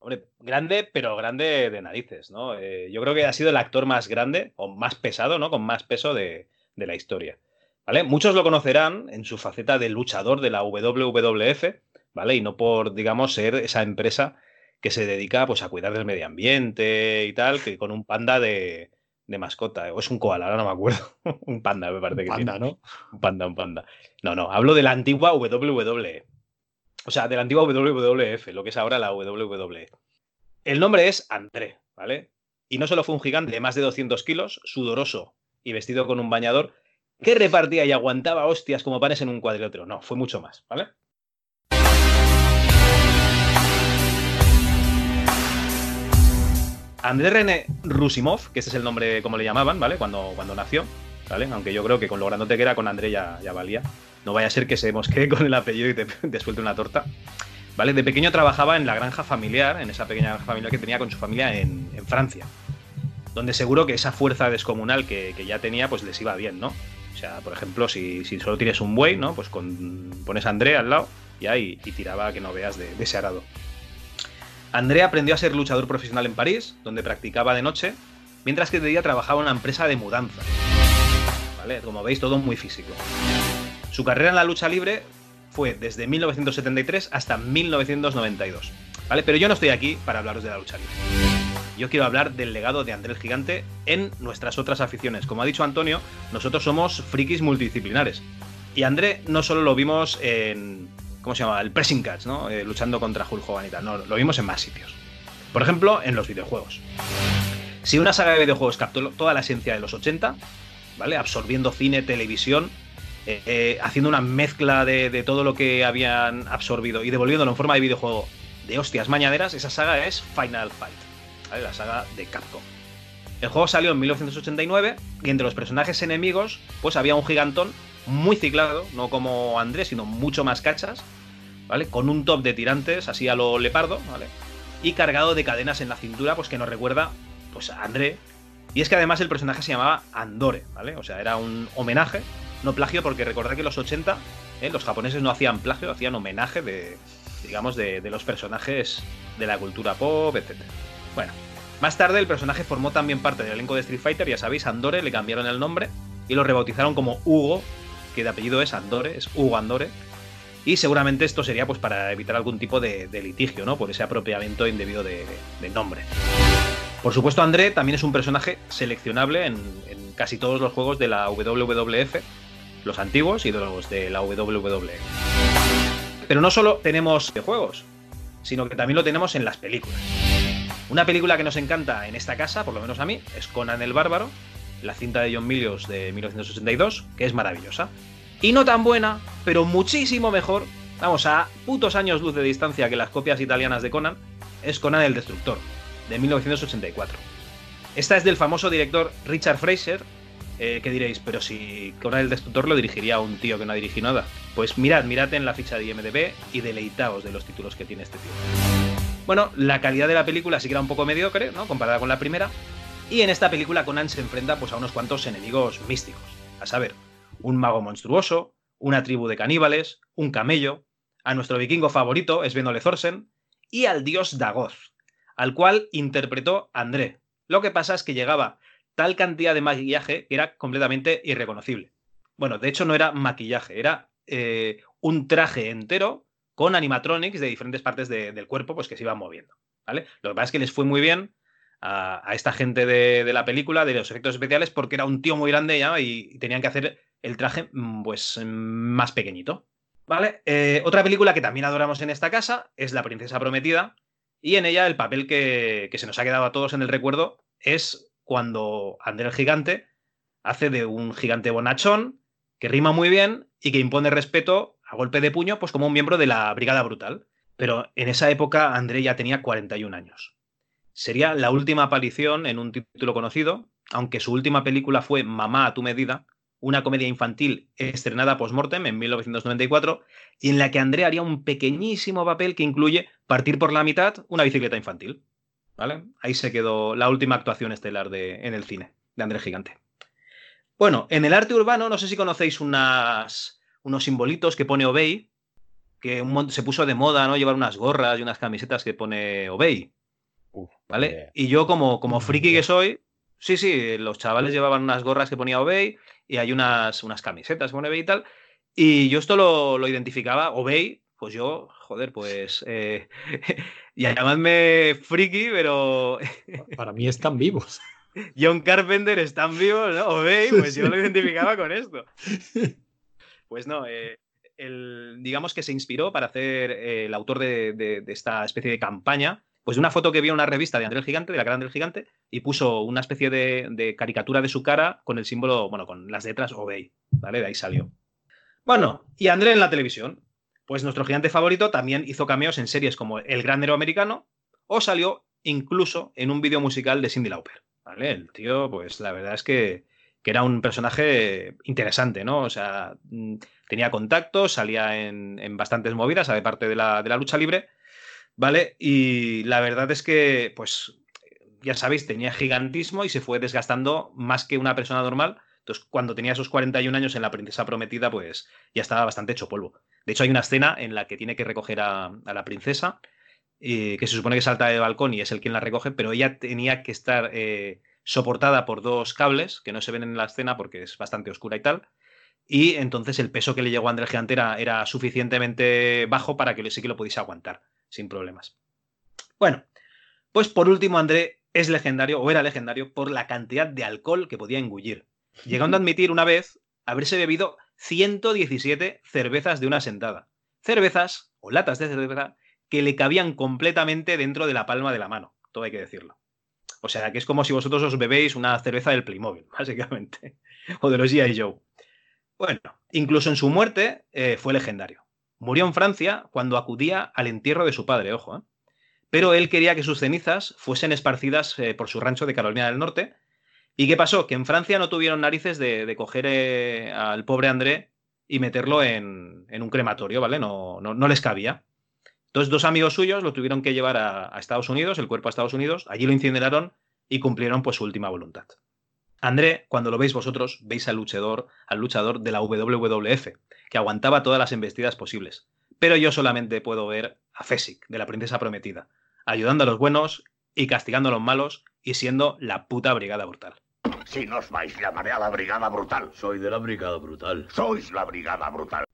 Hombre, grande, pero grande de narices, ¿no? Eh, yo creo que ha sido el actor más grande o más pesado, ¿no? Con más peso de, de la historia. ¿Vale? Muchos lo conocerán en su faceta de luchador de la WWF, ¿vale? Y no por, digamos, ser esa empresa que se dedica pues, a cuidar del medio ambiente y tal, que con un panda de, de mascota. O es un koala, ahora no me acuerdo. un panda, me parece que Panda, tiene. ¿no? Un panda, un panda. No, no, hablo de la antigua WWE. O sea, de la antigua WWF, lo que es ahora la WWE. El nombre es André, ¿vale? Y no solo fue un gigante de más de 200 kilos, sudoroso y vestido con un bañador, que repartía y aguantaba hostias como panes en un cuadrilátero. No, fue mucho más, ¿vale? André René Rusimov, que ese es el nombre como le llamaban, ¿vale? Cuando, cuando nació, ¿vale? Aunque yo creo que con lo grandote que era, con André ya, valía. No vaya a ser que se mosquee con el apellido y te, te suelte una torta. ¿Vale? De pequeño trabajaba en la granja familiar, en esa pequeña granja familiar que tenía con su familia en, en Francia. Donde seguro que esa fuerza descomunal que, que, ya tenía, pues les iba bien, ¿no? O sea, por ejemplo, si, si solo tienes un buey, ¿no? Pues con, pones a André al lado y ahí y tiraba que no veas de, de ese arado. André aprendió a ser luchador profesional en París, donde practicaba de noche, mientras que de día trabajaba en una empresa de mudanza. ¿Vale? Como veis, todo muy físico. Su carrera en la lucha libre fue desde 1973 hasta 1992. ¿Vale? Pero yo no estoy aquí para hablaros de la lucha libre. Yo quiero hablar del legado de André el Gigante en nuestras otras aficiones. Como ha dicho Antonio, nosotros somos frikis multidisciplinares. Y André no solo lo vimos en, ¿cómo se llama? El pressing catch, ¿no? Eh, luchando contra Hulk Hogan. No, lo vimos en más sitios. Por ejemplo, en los videojuegos. Si una saga de videojuegos captó toda la esencia de los 80, ¿vale? Absorbiendo cine, televisión, eh, eh, haciendo una mezcla de, de, todo lo que habían absorbido y devolviéndolo en forma de videojuego de hostias mañaderas, esa saga es Final Fight. ¿vale? la saga de Capcom. El juego salió en 1989 y entre los personajes enemigos pues había un gigantón muy ciclado, no como Andrés, sino mucho más cachas, ¿vale? Con un top de tirantes así a lo lepardo, ¿vale? Y cargado de cadenas en la cintura, pues que nos recuerda pues a André. Y es que además el personaje se llamaba Andore, ¿vale? O sea, era un homenaje, no plagio, porque recordad que en los 80 ¿eh? los japoneses no hacían plagio, hacían homenaje de, digamos, de, de los personajes de la cultura pop, etc. Bueno, más tarde el personaje formó también parte del elenco de Street Fighter, ya sabéis, Andore, le cambiaron el nombre y lo rebautizaron como Hugo, que de apellido es Andore, es Hugo Andore. Y seguramente esto sería pues para evitar algún tipo de, litigio, ¿no? Por ese apropiamiento indebido de, de nombre. Por supuesto, André también es un personaje seleccionable en, casi todos los juegos de la WWF, los antiguos y los de la WWE. Pero no solo tenemos juegos, sino que también lo tenemos en las películas. Una película que nos encanta en esta casa, por lo menos a mí, es Conan el Bárbaro, la cinta de John Milius de 1982, que es maravillosa. Y no tan buena, pero muchísimo mejor, vamos, a putos años luz de distancia que las copias italianas de Conan, es Conan el Destructor, de 1984. Esta es del famoso director Richard Fraser, eh, que diréis, pero si Conan el Destructor lo dirigiría un tío que no ha dirigido nada. Pues mirad, mirad en la ficha de IMDB y deleitaos de los títulos que tiene este tío. Bueno, la calidad de la película sí que era un poco mediocre, ¿no? Comparada con la primera. Y en esta película Conan se enfrenta pues, a unos cuantos enemigos místicos. A saber, un mago monstruoso, una tribu de caníbales, un camello, a nuestro vikingo favorito, Svenole Thorsen, y al dios Dagoth, al cual interpretó André. Lo que pasa es que llegaba tal cantidad de maquillaje que era completamente irreconocible. Bueno, de hecho no era maquillaje, era eh, un traje entero con animatronics de diferentes partes de- del cuerpo pues que se iban moviendo. ¿vale? Lo que pasa es que les fue muy bien a, esta gente de, la película, de los efectos especiales, porque era un tío muy grande ya y, y tenían que hacer el traje mm, pues mm, más pequeñito. ¿Vale? Eh, otra película que también adoramos en esta casa es La Princesa Prometida. Y en ella el papel que, que se nos ha quedado a todos en el recuerdo es cuando André el Gigante hace de un gigante bonachón que rima muy bien y que impone respeto a golpe de puño, pues como un miembro de la Brigada Brutal. Pero en esa época André ya tenía 41 años. Sería la última aparición en un título conocido, aunque su última película fue Mamá a tu medida, una comedia infantil estrenada post-mortem en 1994, y en la que André haría un pequeñísimo papel que incluye partir por la mitad una bicicleta infantil. ¿Vale? Ahí se quedó la última actuación estelar de, en el cine de André Gigante. Bueno, en el arte urbano, no sé si conocéis unos simbolitos que pone Obey, que un se puso de moda, ¿no? Llevar unas gorras y unas camisetas que pone Obey. ¿Vale? Y yo, como, como friki que soy, sí, sí, los chavales llevaban unas gorras que ponía Obey y hay unas, unas camisetas pone Obey y tal. Y yo esto lo, lo identificaba, Obey, pues yo, joder, pues. Eh, y llamadme friki, pero. Para mí están vivos. John Carpenter están vivos, ¿no? Obey, pues yo lo identificaba con esto. Pues no, eh, el- digamos que se inspiró para hacer eh, el autor de, de- de esta especie de campaña, pues de una foto que vio en una revista de André el Gigante, de la cara de el Gigante, y puso una especie de, de caricatura de su cara con el símbolo, bueno, con las letras Obey, ¿vale? De ahí salió. Bueno, y André en la televisión. Pues nuestro gigante favorito también hizo cameos en series como El Gran Héroe Americano o salió incluso en un vídeo musical de Cindy Lauper. ¿Vale? El tío, pues la verdad es que, que era un personaje interesante, ¿no? O sea, mm, tenía contactos, salía en, bastantes movidas, aparte de la, de la lucha libre, ¿vale? Y la verdad es que, pues, ya sabéis, tenía gigantismo y se fue desgastando más que una persona normal. Entonces, cuando tenía esos 41 años en La Princesa Prometida, pues ya estaba bastante hecho polvo. De hecho, hay una escena en la que tiene que recoger a, a la princesa, eh, que se supone que salta del balcón y es el quien la recoge, pero ella tenía que estar eh, soportada por dos cables que no se ven en la escena porque es bastante oscura y tal. Y entonces el peso que le llegó a André el Gigante era, era suficientemente bajo para que sí que lo pudiese aguantar sin problemas. Bueno, pues por último, André es legendario, o era legendario, por la cantidad de alcohol que podía engullir, llegando a admitir una vez haberse bebido 117 cervezas de una sentada. Cervezas, o latas de cerveza, que le cabían completamente dentro de la palma de la mano, todo hay que decirlo. O sea, que es como si vosotros os bebéis una cerveza del Playmobil, básicamente, o de los G.I. Joe. Bueno, incluso en su muerte eh, fue legendario. Murió en Francia cuando acudía al entierro de su padre, ojo. ¿eh? pero él quería que sus cenizas fuesen esparcidas eh, por su rancho de Carolina del Norte. ¿Y qué pasó? Que en Francia no tuvieron narices de, coger eh, al pobre André y meterlo en, en un crematorio, ¿vale? No, no, no les cabía. Entonces, dos amigos suyos lo tuvieron que llevar a, a Estados Unidos, el cuerpo a Estados Unidos, allí lo incineraron y cumplieron pues su última voluntad. André, cuando lo veis vosotros, veis al luchador, al luchador de la WWF, que aguantaba todas las embestidas posibles. Pero yo solamente puedo ver a Fesic, de la princesa prometida, ayudando a los buenos y castigando a los malos y siendo la puta brigada brutal. Si no os vais, llamaré a la Brigada Brutal. Soy de la Brigada Brutal. Sois la Brigada Brutal.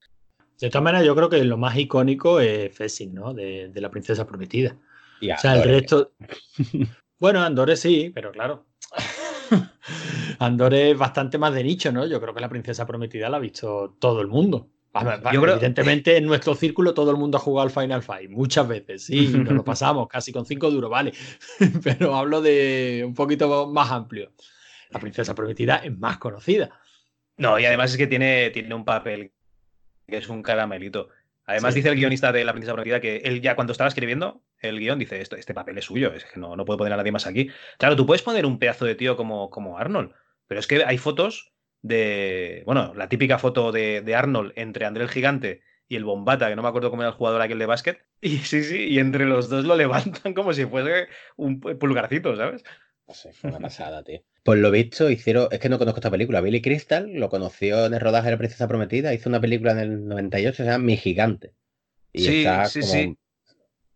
De todas maneras, yo creo que lo más icónico es Fessing, ¿no? De, de la princesa prometida. Y o sea, el resto. Bueno, Andorre sí, pero claro. Andorre es bastante más de nicho, ¿no? Yo creo que la princesa prometida la ha visto todo el mundo. Yo creo- Evidentemente, en nuestro círculo todo el mundo ha jugado al Final Fight. Muchas veces, sí, nos lo pasamos casi con cinco duros, vale. Pero hablo de un poquito más amplio. La princesa prometida es más conocida. No, y además es que tiene, tiene un papel que es un caramelito. Además, Sí. dice el guionista de La Princesa Prometida que él ya cuando estaba escribiendo el guion dice: Esto, Este papel es suyo, es que no, no puedo poner a nadie más aquí. Claro, tú puedes poner un pedazo de tío como, como Arnold, pero es que hay fotos de. Bueno, la típica foto de, de Arnold entre André el Gigante y el Bombata, que no me acuerdo cómo era el jugador aquel de básquet. Y sí, sí, y entre los dos lo levantan como si fuese un pulgarcito, ¿sabes? No sé, fue una pasada, tío. Por lo visto, hicieron. Es que no conozco esta película. Billy Crystal lo conoció en el rodaje de La Princesa Prometida. Hizo una película en el 98 se llama Mi Gigante. Y Sí, está sí, como- sí.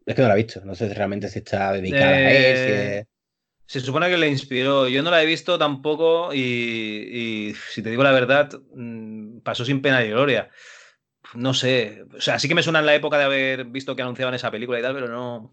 Es que no la he visto. No sé realmente si está dedicada a él. si Eh, es- Se supone que le inspiró. Yo no la he visto tampoco y, y, si te digo la verdad, mm, pasó sin pena ni gloria. No sé. O sea, sí que me suena en la época de haber visto que anunciaban esa película y tal, pero no.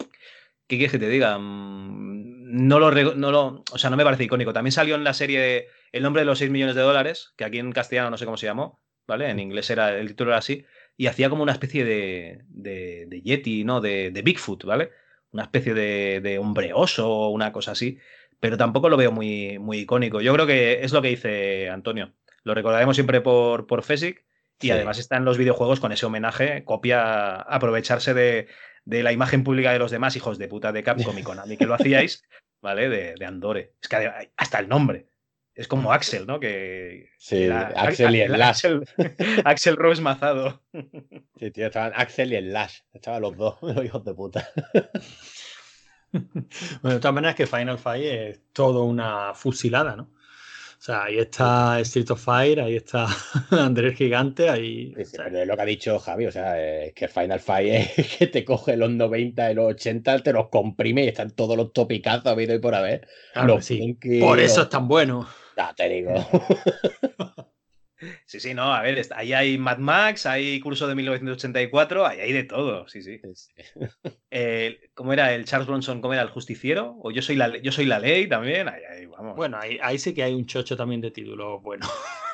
¿Qué quieres que te diga? Mm, No lo, no lo. O sea, no me parece icónico. También salió en la serie El nombre de los 6 millones de dólares, que aquí en castellano no sé cómo se llamó, ¿vale? En inglés era el título era así. Y hacía como una especie de, de, de Yeti, ¿no? De, de Bigfoot, ¿vale? Una especie de, de hombre oso o una cosa así. Pero tampoco lo veo muy, muy icónico. Yo creo que es lo que dice Antonio. Lo recordaremos siempre por, por Fesic. Y Sí. además está en los videojuegos con ese homenaje, copia, aprovecharse de, de la imagen pública de los demás hijos de puta de Capcom y Konami que lo hacíais, ¿vale? De, de Andore. Es que hasta el nombre. Es como Axel, ¿no? Que Sí, era- Axel y el Lash. Axel, Axel Rose Mazado. Sí, tío, estaban Axel y el Lash. Estaban los dos, los hijos de puta. Bueno, de todas maneras que Final Fight es todo una fusilada, ¿no? O sea, ahí está Street of Fire, ahí está Andrés Gigante, ahí... Sí, sí, pero es lo que ha dicho Javi, o sea, es que Final Fight es que te coge los 90 y los 80, te los comprime y están todos los topicazos habido y por haber. Claro Los que sí. Pinky, Por eso es tan bueno. Ya te digo. Sí, sí, no, a ver, ahí hay Mad Max, hay curso de 1984, ahí hay de todo, sí, sí. ¿Cómo era el Charles Bronson? ¿Cómo era el justiciero? O yo soy la, yo soy la ley también, ahí, ahí, vamos. Bueno, ahí, ahí sí que hay un chocho también de títulos bueno.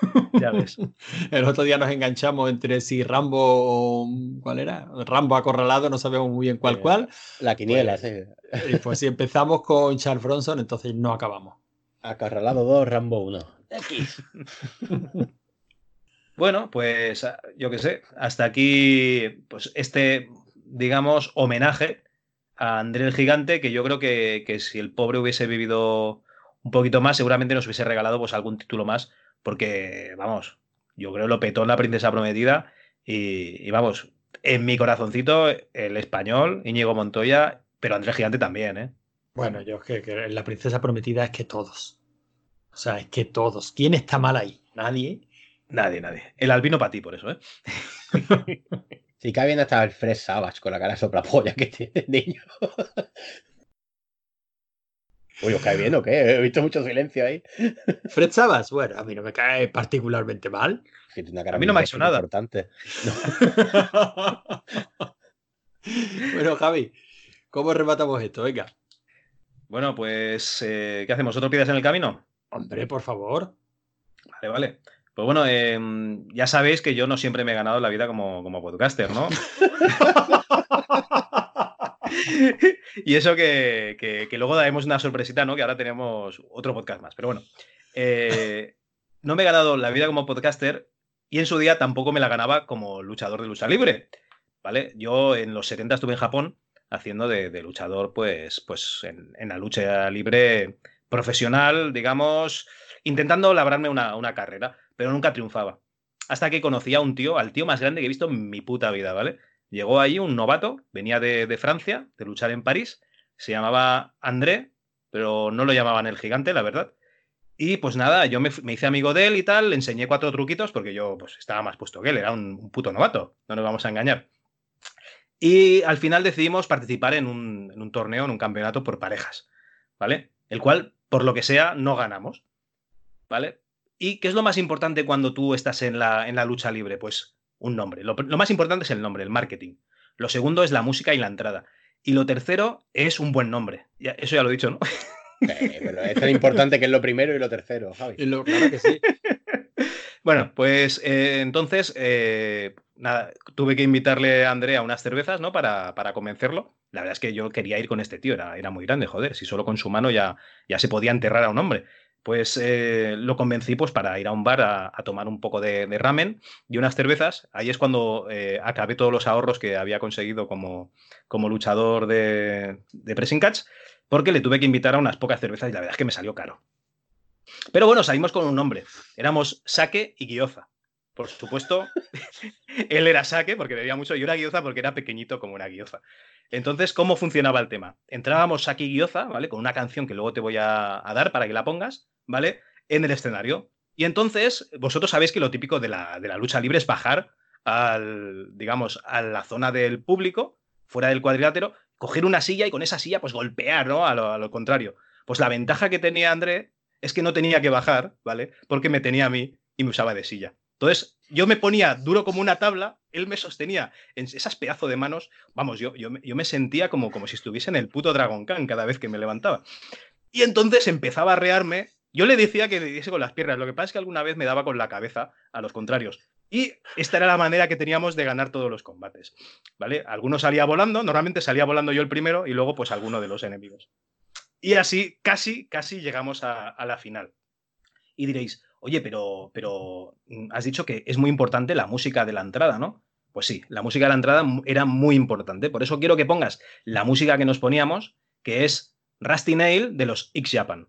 Ya ves. El otro día nos enganchamos entre si Rambo o... ¿Cuál era? Rambo acorralado, no sabemos muy bien cuál Eh, cuál. La quiniela, Pues, sí. Y pues si empezamos con Charles Bronson, entonces no acabamos. Acarralado 2, Rambo 1. X. Bueno, pues ah, yo qué sé, hasta aquí, pues este, digamos, homenaje a André el Gigante, que yo creo que, que si el pobre hubiese vivido un poquito más, seguramente nos hubiese regalado pues algún título más, porque, vamos, yo creo lo petó en la Princesa Prometida y, vamos, en mi corazoncito el español, Íñigo Montoya, pero André el Gigante también, ¿eh? Bueno, yo es que la princesa prometida es que todos. O sea, es que todos. ¿Quién está mal ahí? Nadie. Nadie, nadie. El albino para ti, por eso, ¿eh? Sí, que bien hasta el Fred Savage con la cara soplapolla que tiene el niño. Uy, ¿os cae bien o qué? He visto mucho silencio ahí. Fred Sabas, bueno, a mí no me cae particularmente mal. Que tiene una cara A mí no me ha hecho nada. importante. bueno, Javi, ¿cómo rematamos esto? Venga. Bueno, pues, eh, ¿qué hacemos? ¿Otro pides en el camino? Hombre, por favor. Vale, vale. Pues bueno, eh, ya sabéis que yo no siempre me he ganado la vida como, como podcaster, ¿no? y eso que, que- que luego daremos una sorpresita, ¿no? Que ahora tenemos otro podcast más. Pero bueno, eh, no me he ganado la vida como podcaster y en su día tampoco me la ganaba como luchador de lucha libre, ¿vale? Yo en los 70 estuve en Japón haciendo de, de luchador, pues, pues en, en la lucha libre profesional, digamos, intentando labrarme una, una carrera, pero nunca triunfaba. Hasta que conocí a un tío, al tío más grande que he visto en mi puta vida, ¿vale? Llegó ahí un novato, venía de, de Francia, de luchar en París, se llamaba André, pero no lo llamaban el gigante, la verdad. Y pues nada, yo me, hice amigo de él y tal, le enseñé cuatro truquitos porque yo pues estaba más puesto que él, era un, un puto novato, no nos vamos a engañar. Y al final decidimos participar en un, en un torneo, en un campeonato por parejas, ¿vale? El cual, por lo que sea, no ganamos, ¿vale? ¿Y qué es lo más importante cuando tú estás en la, en la lucha libre? Pues un nombre. Lo, lo más importante es el nombre, el marketing. Lo segundo es la música y la entrada. Y lo tercero es un buen nombre. Ya- eso ya lo he dicho, ¿no? Eh, pero es lo importante que es lo primero y lo tercero, Javi. claro que sí. Bueno, pues eh, entonces, eh, nada, tuve que invitarle a André a unas cervezas, ¿no? Para, para convencerlo. La verdad es que yo quería ir con este tío, era, era muy grande, joder, si solo con su mano ya, ya se podía enterrar a un hombre. Pues eh, lo convencí pues, para ir a un bar a, tomar un poco de, ramen y unas cervezas. Ahí es cuando eh, acabé todos los ahorros que había conseguido como, como luchador de, de pressing catch, porque le tuve que invitar a unas pocas cervezas y la verdad es que me salió caro. Pero bueno, salimos con un nombre. Éramos Saque y Guioza. Por supuesto, él era Saque porque bebía mucho, yo era Guioza porque era pequeñito como una Guioza. Entonces, ¿cómo funcionaba el tema? Entrábamos Saque y Guioza, ¿vale? Con una canción que luego te voy a, dar para que la pongas, ¿vale? En el escenario. Y entonces, vosotros sabéis que lo típico de la, de la lucha libre es bajar al, digamos, a la zona del público, fuera del cuadrilátero, coger una silla y con esa silla, pues golpear, ¿no? A lo contrario. Pues la ventaja que tenía André es que no tenía que bajar, ¿vale? Porque me tenía a mí y me usaba de silla. Entonces, yo me ponía duro como una tabla, él me sostenía en esas pedazos de manos. Vamos, yo, yo, yo me sentía como, como si estuviese en el puto Dragon Khan cada vez que me levantaba. Y entonces empezaba a rearme. Yo le decía que le diese con las piernas. Lo que pasa es que alguna vez me daba con la cabeza a los contrarios. Y esta era la manera que teníamos de ganar todos los combates. ¿Vale? Alguno salía volando, normalmente salía volando yo el primero y luego pues alguno de los enemigos. Y así casi, casi llegamos a la final. Y diréis, oye, pero, pero mm, has dicho que es muy importante la música de la entrada, ¿no? Pues sí, la música de la entrada era muy importante. Por eso quiero que pongas la música que nos poníamos, que es Rusty Nail de los X Japan.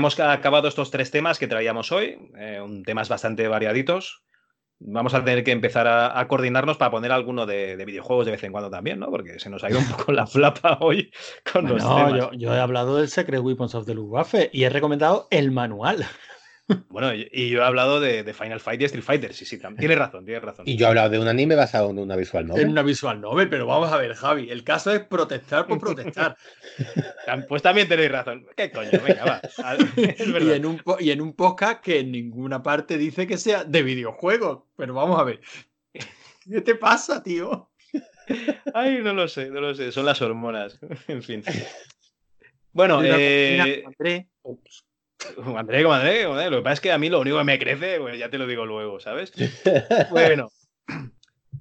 Hemos acabado estos tres temas que traíamos hoy, eh, un temas bastante variaditos. Vamos a tener que empezar a, a coordinarnos para poner alguno de, de videojuegos de vez en cuando también, ¿no? Porque se nos ha ido un poco la flapa hoy con los No, temas. yo, yo he hablado del Secret Weapons of the Luftwaffe y he recomendado el manual. Bueno, y, yo he hablado de, de Final Fight y Street Fighter, sí, sí, tienes razón, tienes razón. Y yo he hablado de un anime basado en una visual En novel. una visual novel, pero vamos a ver, Javi, el caso es protestar por protestar. Pues también tenéis razón. ¿Qué coño? Venga, va. Y, en un, y en un podcast que en ninguna parte dice que sea de videojuegos. Pero vamos a ver. ¿Qué te pasa, tío? Ay, no lo sé, no lo sé. Son las hormonas. En fin. Bueno, eh, mira, André. Ups. André, como André, como André. Lo que pasa es que a mí lo único que me crece, pues ya te lo digo luego, ¿sabes? Bueno,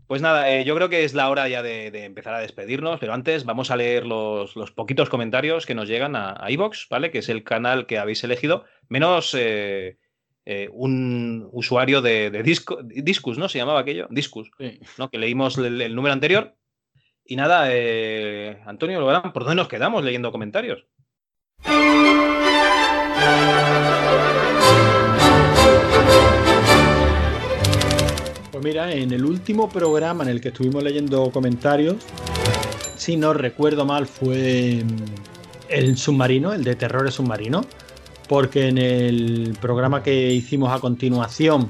pues nada, eh, yo creo que es la hora ya de, de empezar a despedirnos, pero antes vamos a leer los, los poquitos comentarios que nos llegan a, a iVoox, ¿vale? Que es el canal que habéis elegido, menos eh, eh, un usuario de, de Disco- Discus, ¿no? Se llamaba aquello, Discus, Sí. ¿no? Que leímos el, el número anterior. Y nada, eh, Antonio ¿por dónde nos quedamos leyendo comentarios? Pues mira, en el último programa en el que estuvimos leyendo comentarios, si no recuerdo mal, fue mm, el submarino, el de terrores submarino, porque en el programa que hicimos a continuación,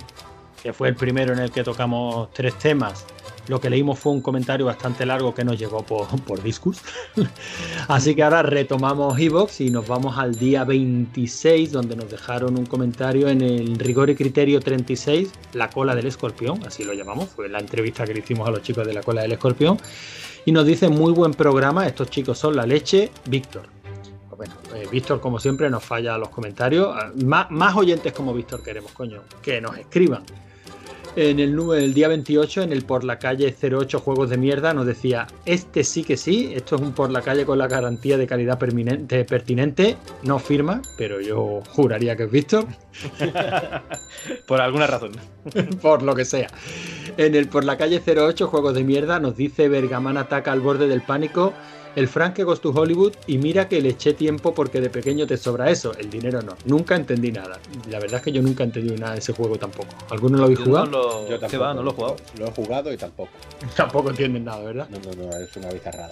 que fue el primero en el que tocamos tres temas, lo que leímos fue un comentario bastante largo que nos llegó por, Discus. Así que ahora retomamos Evox y nos vamos al día 26, donde nos dejaron un comentario en el Rigor y Criterio 36, La cola del escorpión, así lo llamamos, fue la entrevista que le hicimos a los chicos de la cola del escorpión. Y nos dice, muy buen programa, estos chicos son la leche, Víctor. Pues Bueno, eh, Víctor, como siempre, nos falla los comentarios. Ah, más oyentes como Víctor queremos, coño, que nos escriban. En el, número, el día 28, en el Por la Calle 08 Juegos de Mierda, nos decía, este sí que sí, esto es un Por la Calle con la garantía de calidad permanente- pertinente, no firma, pero yo juraría que es Víctor, Por alguna razón. por lo que sea. En el Por la Calle 08 Juegos de Mierda, nos dice Bergaman ataca al borde del pánico, el Frank que goes to Hollywood y mira que le eché tiempo porque de pequeño te sobra eso, el dinero no. Nunca entendí nada. La verdad es que yo nunca entendí nada de ese juego tampoco. ¿Alguno lo habéis jugado? no lo, Yo ¿qué va? No lo he jugado. Lo he jugado y tampoco. Tampoco entienden nada, ¿verdad? No, no, no, es una bizarrada.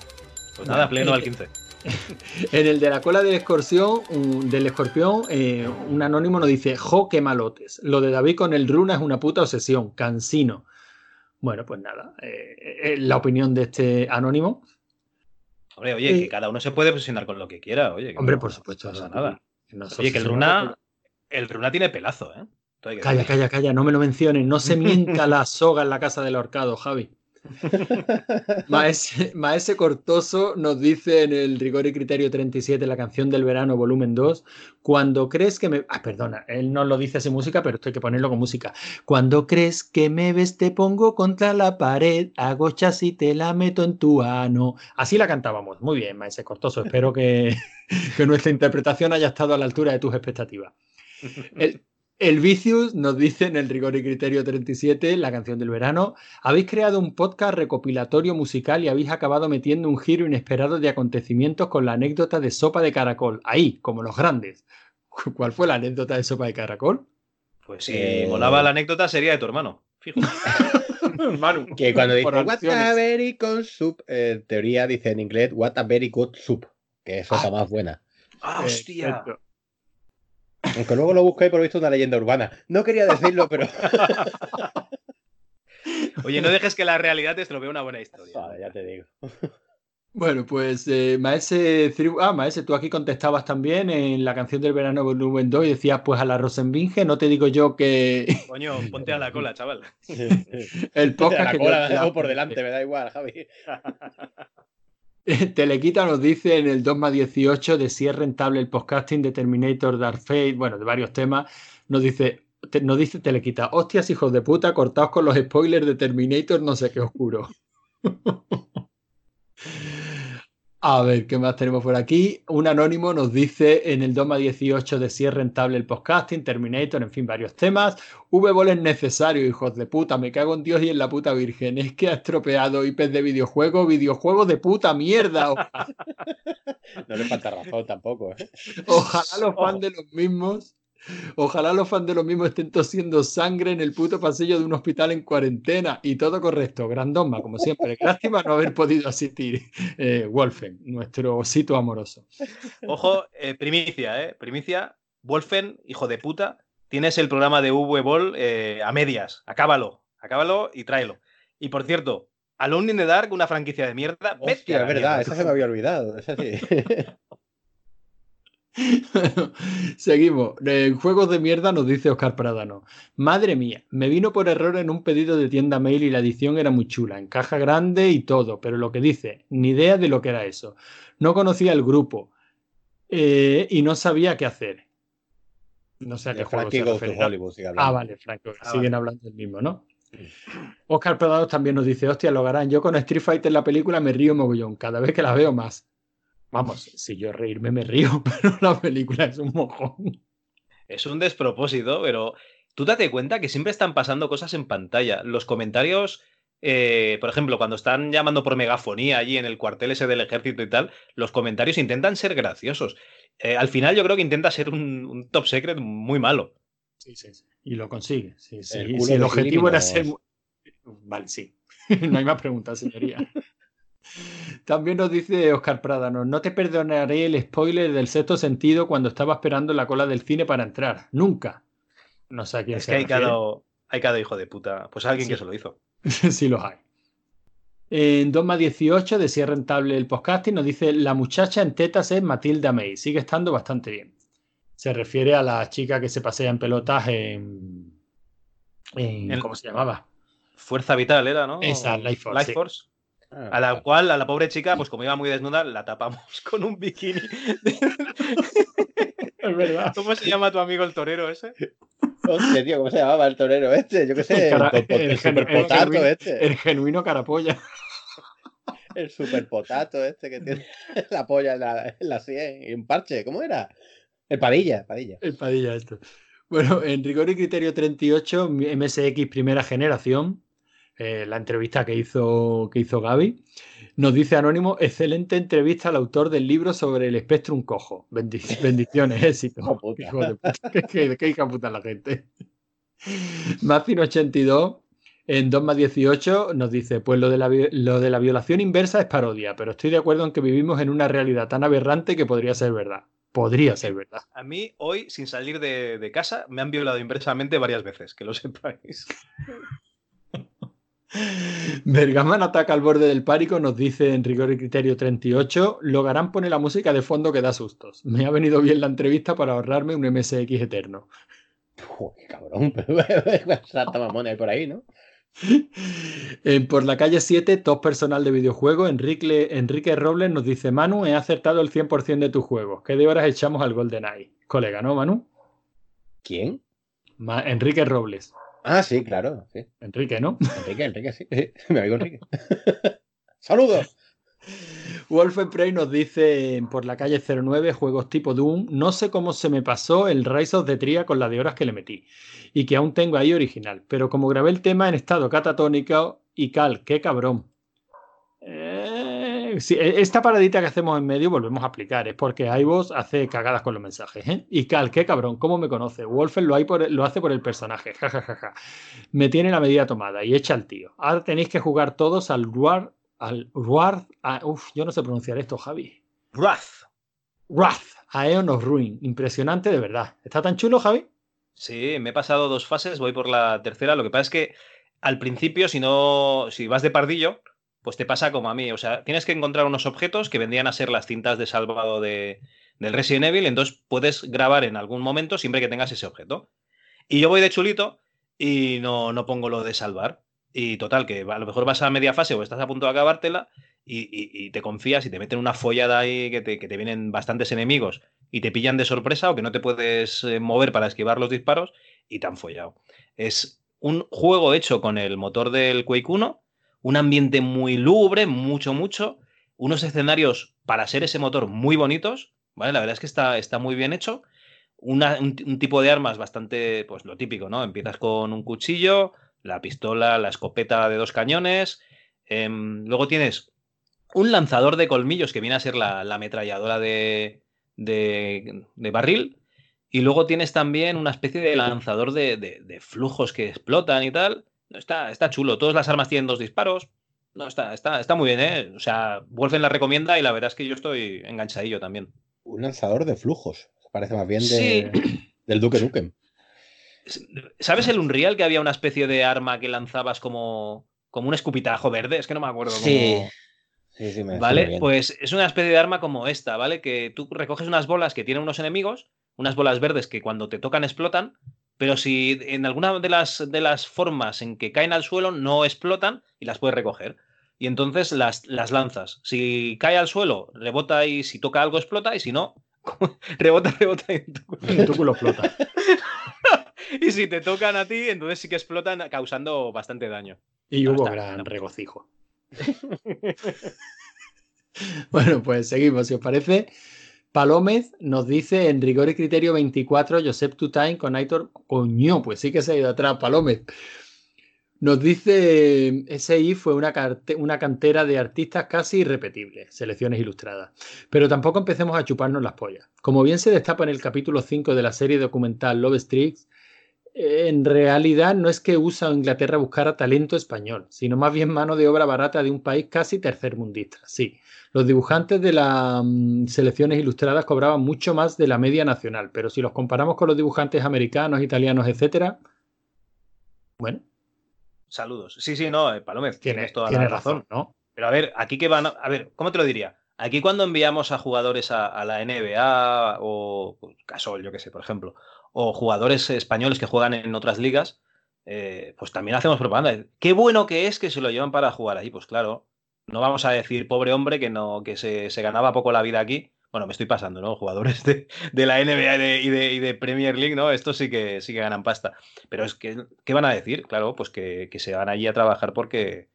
Pues nada, pleno al 15. En el de la cola del escorpión, un- del escorpión, eh, un anónimo nos dice, jo, qué malotes. Lo de David con el runa es una puta obsesión, cansino. Bueno, pues nada, eh, eh, la opinión de este anónimo. Hombre, oye, Eh, que cada uno se puede obsesionar con lo que quiera, oye. que Hombre, no por supuesto. pasa nada. Oye, que el runa, el runa tiene pelazo, ¿eh? Calla, calla, calla, no me lo menciones. No se mienta la soga en la casa del ahorcado, Javi. Maese, Cortoso nos dice en el Rigor y Criterio 37, la canción del verano, volumen 2, cuando crees que me... Ah, perdona, él no lo dice sin música, pero esto hay que ponerlo con música. Cuando crees que me ves, te pongo contra la pared, hago chas y te la meto en tu ano. Así la cantábamos. Muy bien, Maese Cortoso. Espero que, que nuestra interpretación haya estado a la altura de tus expectativas. El Vicious nos dice en el Rigor y Criterio 37, la canción del verano, habéis creado un podcast recopilatorio musical y habéis acabado metiendo un giro inesperado de acontecimientos con la anécdota de Sopa de Caracol. Ahí, como los grandes. ¿Cuál fue la anécdota de Sopa de Caracol? Pues si Eh, molaba la anécdota sería de tu hermano. Fijo. Manu, Que cuando dice What a very good soup, eh, en teoría dice en inglés What a very good soup, que es otra más buena. ¡Ah, hostia! Perfecto. Aunque luego lo busqué y por lo visto una leyenda urbana. No quería decirlo, pero Oye, no dejes que la realidad te estropee una buena historia. Ya te digo. Bueno, pues eh, Maese, ah, Maese, tú aquí contestabas también en la canción del verano volumen 2 y decías, pues a la Rosenbinge, no te digo yo que Coño, ponte a la cola, chaval. el podcast la que cola yo- por delante, me da igual, Javi. Telequita nos dice en el 2 más 18 de si es rentable el podcasting de Terminator, Dark Fate, bueno, de varios temas, nos dice, te- nos dice Telequita, hostias hijos de puta, cortaos con los spoilers de Terminator, no sé qué oscuro. A ver, ¿qué más tenemos por aquí? Un anónimo nos dice en el 2 más 18 de si es rentable el podcasting, Terminator, en fin, varios temas. V-Ball es necesario, hijos de puta, me cago en Dios y en la puta virgen. Es que ha estropeado IPs de videojuegos, videojuegos de puta mierda. No le falta razón tampoco, ¿eh? Ojalá los fans de los mismos, ojalá los fans de los mismos estén tosiendo sangre en el puto pasillo de un hospital en cuarentena. Y todo correcto, grandoma, como siempre. Lástima no haber podido asistir. Eh, Wolfen, nuestro osito amoroso. Ojo, eh, primicia, ¿eh? Primicia. Wolfen, hijo de puta, tienes el programa de V Ball eh, a medias. Acábalo, acábalo y tráelo. Y por cierto, Alone in the Dark, una franquicia de mierda. Hostia, la es verdad, mierda. esa se me había olvidado. Esa sí. Seguimos. En juegos de mierda nos dice Oscar Pradano. Madre mía, me vino por error en un pedido de tienda mail y la edición era muy chula, en caja grande y todo, pero lo que dice, ni idea de lo que era eso. No conocía el grupo eh, y no sabía qué hacer. No sé a qué juego se. Hollywood sigue Ah, vale, Franco. Ah, siguen vale. hablando del mismo, ¿no? Oscar Pradano también nos dice, hostia, lo harán. Yo con Street Fighter la película me río mogollón, cada vez que la veo más. Vamos, si yo reírme me río, pero la película es un mojón. Es un despropósito, pero tú date cuenta que siempre están pasando cosas en pantalla. Los comentarios, eh, por ejemplo, cuando están llamando por megafonía allí en el cuartel ese del ejército y tal, los comentarios intentan ser graciosos. Eh, al final yo creo que intenta ser un, un top secret muy malo. Sí, sí, sí. Y lo consigue. Sí, sí. El Y culo si el objetivo era ser. Vale, sí. no hay más preguntas, señoría. También nos dice Oscar Pradano, no te perdonaré el spoiler del sexto sentido cuando estaba esperando en la cola del cine para entrar. Nunca. No sé a quién Es se que hay cada, hay cada hijo de puta. Pues alguien Sí. que se lo hizo. sí los hay. En 2 más 18, de si es rentable el podcasting, nos dice la muchacha en tetas es Matilda May. Sigue estando bastante bien. Se refiere a la chica que se pasea en pelotas en. ¿Cómo se llamaba? Fuerza vital era, ¿no? Esa, Life Force, Life. Force. A la cual, a la pobre chica, pues como iba muy desnuda, la tapamos con un bikini. Es verdad. ¿Cómo se llama tu amigo el torero ese? Hostia, tío, ¿cómo se llamaba el torero este? Yo qué sé, El el, el el genu- el superpotato genuino- este. El genuino carapolla. El superpotato este que tiene la polla en la, en la sien y un parche. ¿Cómo era? El Padilla, Padilla. El Padilla esto. Bueno, en rigor y criterio 38, MSX primera generación, eh, la entrevista que hizo, que hizo Gaby, nos dice Anónimo, excelente entrevista al autor del libro sobre el Spectrum cojo. Bendi- bendiciones, éxito. Hijo puta. Hijo de puta. ¿Qué, qué, qué hija puta la gente. Mazin82, en 2 más 18, nos dice, pues lo de, la, lo de la violación inversa es parodia, pero estoy de acuerdo en que vivimos en una realidad tan aberrante que podría ser verdad. Podría ser verdad. A mí, hoy, sin salir de, de casa, me han violado inversamente varias veces, que lo sepáis. Bergaman ataca al borde del párico, nos dice en rigor y criterio 38. Logarán pone la música de fondo que da sustos. Me ha venido bien la entrevista para ahorrarme un MSX eterno. Joder, cabrón. Santa mamona por ahí, ¿no? En por la calle 7, top personal de videojuegos, Enrique, Enrique Robles nos dice: Manu, he acertado el 100% de tus juegos. ¿Qué de horas echamos al GoldenEye? Colega, ¿no, Manu? ¿Quién? Ma- Enrique Robles. Ah, sí, claro. Sí. Enrique, ¿no? Enrique, Enrique, sí. sí. Mi amigo Enrique. ¡Saludos! Wolfenprey nos dice por la calle 09, juegos tipo Doom, no sé cómo se me pasó el Rise of the Tria con la de horas que le metí y que aún tengo ahí original, pero como grabé el tema en estado catatónico y cal, qué cabrón. Sí, e- esta paradita que hacemos en medio volvemos a aplicar. Es porque iVoox hace cagadas con los mensajes. ¿eh? Y Cal, qué cabrón, ¿cómo me conoce? Wolfen lo, hay por- lo hace por el personaje. Ja, ja, ja, ja. Me tiene la medida tomada y echa al tío. Ahora tenéis que jugar todos al Ruar. Al Ruar. a- uf, yo no sé pronunciar esto, Javi. Wrath. Wrath. Aeon of Ruin. Impresionante de verdad. ¿Está tan chulo, Javi? Sí, me he pasado dos fases, voy por la tercera. Lo que pasa es que al principio, si no, si vas de pardillo, pues te pasa como a mí. O sea, tienes que encontrar unos objetos que vendrían a ser las cintas de salvado de, del Resident Evil. Entonces puedes grabar en algún momento siempre que tengas ese objeto. Y yo voy de chulito y no, no pongo lo de salvar. Y total, que a lo mejor vas a media fase o estás a punto de acabártela y, y- y te confías y te meten una follada ahí que te, que te vienen bastantes enemigos y te pillan de sorpresa o que no te puedes eh, mover para esquivar los disparos y te han follado. Es un juego hecho con el motor del Quake 1, un ambiente muy lúgubre, mucho, mucho, unos escenarios para ser ese motor muy bonitos, ¿vale? La verdad es que está, está muy bien hecho. Un tipo de armas bastante, pues lo típico, ¿no? Empiezas con un cuchillo, la pistola, la escopeta de dos cañones. em, luego tienes un lanzador de colmillos que viene a ser la, la ametralladora de, de, de barril. Y luego tienes también una especie de lanzador de, de- de flujos que explotan y tal. Está, está chulo. Todas las armas tienen dos disparos. No, está, está, está muy bien, ¿eh? O sea, Wolfen la recomienda y la verdad es que yo estoy enganchadillo también. Un lanzador de flujos. Parece más bien de, Sí. del Duque Nukem. ¿Sabes el Unreal que había una especie de arma que lanzabas como, como un escupitajo verde? Es que no me acuerdo. Cómo- Sí, sí, me ¿Vale? bien. Pues es una especie de arma como esta, ¿vale? Que tú recoges unas bolas que tienen unos enemigos, unas bolas verdes que cuando te tocan explotan, pero si en alguna de las, de las formas en que caen al suelo no explotan y las puedes recoger. Y entonces las, las lanzas. Si cae al suelo, rebota y si toca algo explota, y si no, rebota, rebota y tu culo. En tu culo explota. Y si te tocan a ti, entonces sí que explotan causando bastante daño. Y No, hubo está- gran regocijo. bueno, pues seguimos, si os parece. Palómez nos dice en rigor y criterio 24, Josep Tutain con Aitor. Coño, pues sí que se ha ido atrás, Palómez. Nos dice SI fue una, una cantera de artistas casi irrepetibles, selecciones ilustradas. Pero tampoco empecemos a chuparnos las pollas. Como bien se destapa en el capítulo 5 de la serie documental Love Streaks, en realidad no es que USA o Inglaterra buscara talento español, sino más bien mano de obra barata de un país casi tercermundista. Sí, los dibujantes de las mm, selecciones ilustradas cobraban mucho más de la media nacional, pero si los comparamos con los dibujantes americanos, italianos, etcétera, bueno, Saludos. Sí, sí, no, eh, Palomez, tiene, tienes toda tiene la razón, razón. ¿no? Pero a ver, aquí que van. A a ver, ¿cómo te lo diría? Aquí cuando enviamos a jugadores a, a la NBA o Casol, yo qué sé, por ejemplo, o jugadores españoles que juegan en otras ligas, eh, pues también hacemos propaganda. Qué bueno que es que se lo llevan para jugar allí. Pues claro, no vamos a decir pobre hombre que no que se, se ganaba poco la vida aquí. Bueno, me estoy pasando, ¿no? Jugadores de, de la NBA y de, y de- Premier League, ¿no? Estos sí que sí que ganan pasta. Pero es que, ¿qué van a decir? Claro, pues que, que se van allí a trabajar porque,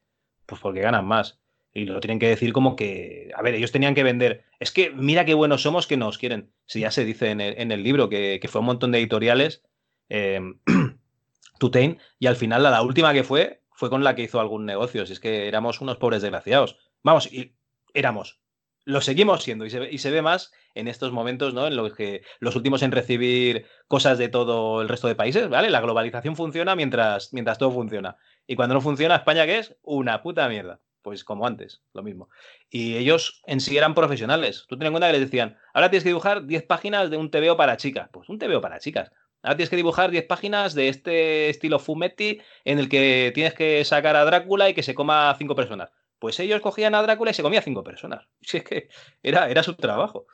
pues porque ganan más. Y lo tienen que decir como que, a ver, ellos tenían que vender. Es que mira qué buenos somos que nos quieren. Si ya se dice en el, libro que, que fue un montón de editoriales, eh, y al final la, la última que fue fue con la que hizo algún negocio. Si es que éramos unos pobres desgraciados. Vamos, y éramos. Lo seguimos siendo y se, ve- más en estos momentos, ¿no? En los que los últimos en recibir cosas de todo el resto de países, ¿vale? La globalización funciona mientras, mientras todo funciona. Y cuando no funciona, España, ¿qué es? Una puta mierda. Pues como antes, lo mismo. Y ellos en sí eran profesionales. Tú ten en cuenta que les decían, ahora tienes que dibujar 10 páginas de un TVO para chicas. Pues un TVO para chicas. Ahora tienes que dibujar 10 páginas de este estilo Fumetti en el que tienes que sacar a Drácula y que se coma a 5 personas. Pues ellos cogían a Drácula y se comía a 5 personas. Si es que era, era su trabajo.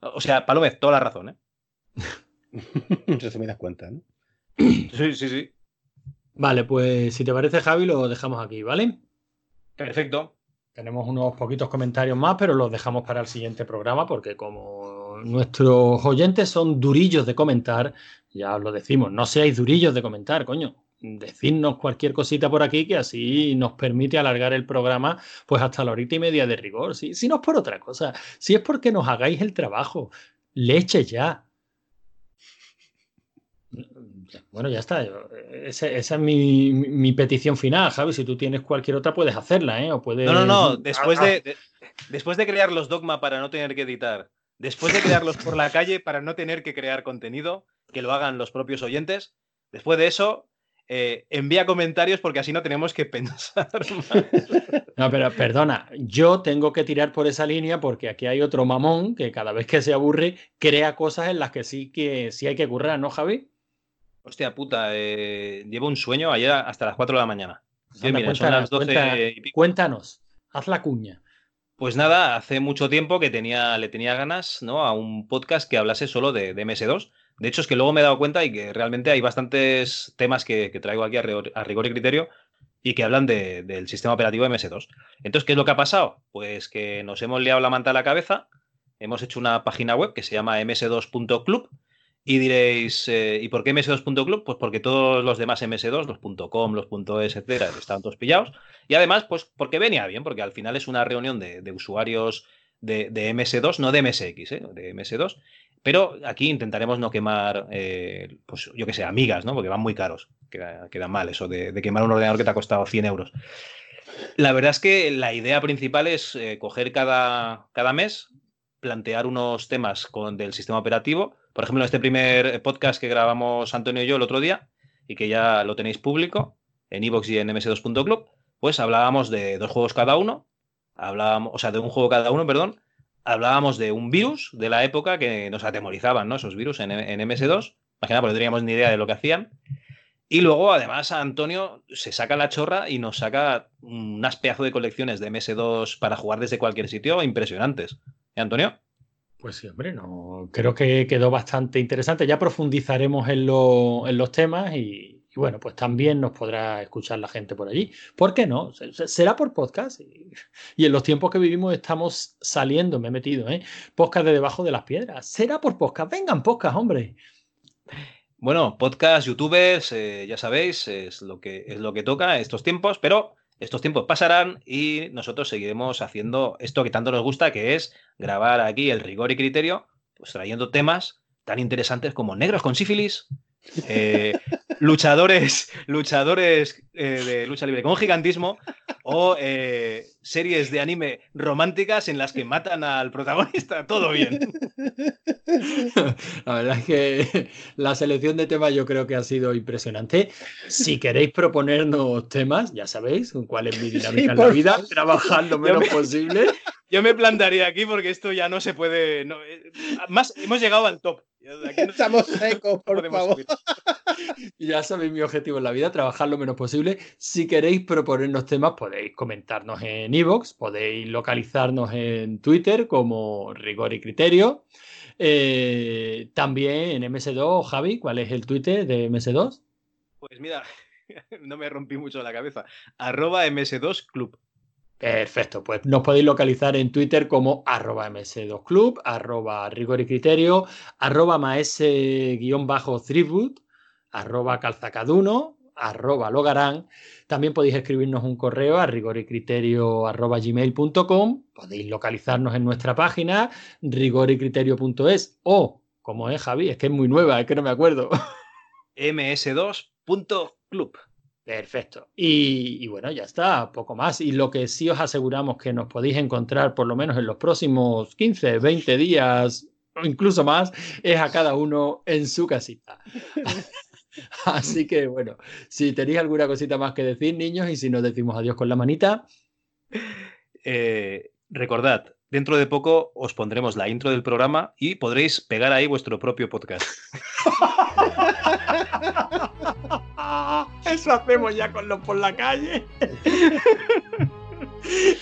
O sea, Palomez, toda la razón, ¿eh? Resumidas cuentas, ¿no? Sí, sí, sí. Vale, pues si te parece, Javi, lo dejamos aquí, ¿vale? Perfecto. Tenemos unos poquitos comentarios más, pero los dejamos para el siguiente programa porque como nuestros oyentes son durillos de comentar, ya os lo decimos, no seáis durillos de comentar, coño. Decidnos cualquier cosita por aquí que así nos permite alargar el programa pues hasta la horita y media de rigor. Si, si no es por otra cosa, si es porque nos hagáis el trabajo, leche ya. Bueno, ya está. esa es mi, mi- mi petición final, Javi. Si tú tienes cualquier otra, puedes hacerla, ¿eh? O puedes... No, no, no. Después Ah, de, de- después de crear los dogma para no tener que editar, después de crearlos por la calle para no tener que crear contenido, que lo hagan los propios oyentes, después de eso, eh, envía comentarios porque así no tenemos que pensar más. No, pero perdona, yo tengo que tirar por esa línea porque aquí hay otro mamón que cada vez que se aburre crea cosas en las que sí que sí hay que currar, ¿no, Javi? Hostia puta, eh, llevo un sueño ayer hasta las 4 de la mañana. Sí, son cuenta- las 12 cuenta- y pico. cuéntanos, haz la cuña. Pues nada, hace mucho tiempo que tenía, le tenía ganas ¿no? a un podcast que hablase solo de, de MS2. De hecho, es que luego me he dado cuenta y que realmente hay bastantes temas que, traigo aquí a, rigor- a rigor y criterio y que hablan de- del sistema operativo MS2. Entonces, ¿qué es lo que ha pasado? Pues que nos hemos liado la manta a la cabeza, hemos hecho una página web que se llama ms2.club y diréis, eh, ¿y por qué ms2.club? Pues porque todos los demás MS2, los .com, los .es, etcétera, están todos pillados. Y además, pues porque venía bien, porque al final es una reunión de, de usuarios de, de MS2, no de MSX, ¿eh? de MS2. Pero aquí intentaremos no quemar, eh, pues yo que sé, amigas, ¿no? Porque van muy caros. Queda, mal eso de, de quemar un ordenador que te ha costado 100 euros. La verdad es que la idea principal es eh, coger cada, cada mes, plantear unos temas con, del sistema operativo. Por ejemplo, este primer podcast que grabamos Antonio y yo el otro día, y que ya lo tenéis público en iVoox y en ms2.club, pues hablábamos de dos juegos cada uno, hablábamos, o sea, de un juego cada uno, perdón, hablábamos de un virus de la época que nos atemorizaban, ¿no? Esos virus en, en MS2, más que nada porque no teníamos ni idea de lo que hacían. Y luego, además, Antonio se saca la chorra y nos saca unas pedazo de colecciones de MS2 para jugar desde cualquier sitio impresionantes. ¿Eh, Antonio? Pues sí, hombre, no, creo que quedó bastante interesante. Ya profundizaremos en, lo- en los temas y, bueno, pues también nos podrá escuchar la gente por allí. ¿Por qué no? Se- se- Será por podcast. Y, y en los tiempos que vivimos estamos saliendo, me he metido, ¿eh? Podcast de debajo de las piedras. Será por podcast. Vengan, podcast, hombre. Bueno, podcast, youtubers, eh, ya sabéis, es lo, que, es lo que toca estos tiempos, pero estos tiempos pasarán y nosotros seguiremos haciendo esto que tanto nos gusta, que es grabar aquí el rigor y criterio, pues trayendo temas tan interesantes como negros con sífilis, eh, luchadores, luchadores eh, de lucha libre con gigantismo o eh, series de anime románticas en las que matan al protagonista. Todo bien. La verdad es que la selección de temas yo creo que ha sido impresionante. Si queréis proponernos temas, ya sabéis cuál es mi dinámica en la vida, lo menos me- posible. Yo me plantaría aquí porque esto ya no se puede. no, más, hemos llegado al top. Estamos secos, por favor. Ya sabéis mi objetivo en la vida, trabajar lo menos posible. Si queréis proponernos temas, podéis comentarnos en iVoox, podéis localizarnos en Twitter como Rigor y Criterio. Eh, también en MS2, Javi, ¿cuál es el Twitter de MS2? Pues mira, no me rompí mucho la cabeza. Arroba MS2 Club. Perfecto, pues nos podéis localizar en Twitter como arroba ms2club, arroba rigor y criterio, arroba maese-tribute, arroba calzacaduno, arroba logarán. También podéis escribirnos un correo a rigor y criterio arroba gmail.com, podéis localizarnos en nuestra página rigorycriterio.es o, como es Javi, es que es muy nueva, es que no me acuerdo. ms2.club. Perfecto. Y, y bueno, ya está, poco más. Y lo que sí os aseguramos que nos podéis encontrar por lo menos en los próximos 15, 20 días o incluso más, es a cada uno en su casita. Así que bueno, si tenéis alguna cosita más que decir, niños, y si nos decimos adiós con la manita, Eh, recordad, dentro de poco os pondremos la intro del programa y podréis pegar ahí vuestro propio podcast. eso hacemos ya con los por la calle.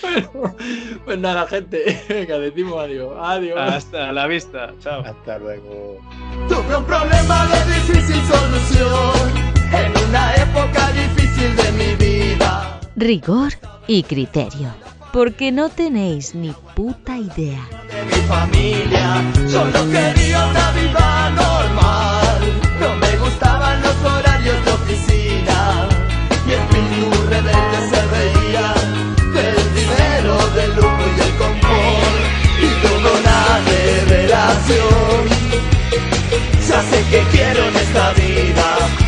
Bueno, pues nada, gente, venga, decimos adiós. Adiós. Hasta la vista. Chao. Hasta luego. Tuve un problema de difícil solución en una época difícil de mi vida. Rigor y criterio. Porque no tenéis ni puta idea. De mi familia solo quería una vida normal. el espíritu rebelde se veía del dinero, del lucro y el confort y de una revelación. Ya sé que quiero en esta vida,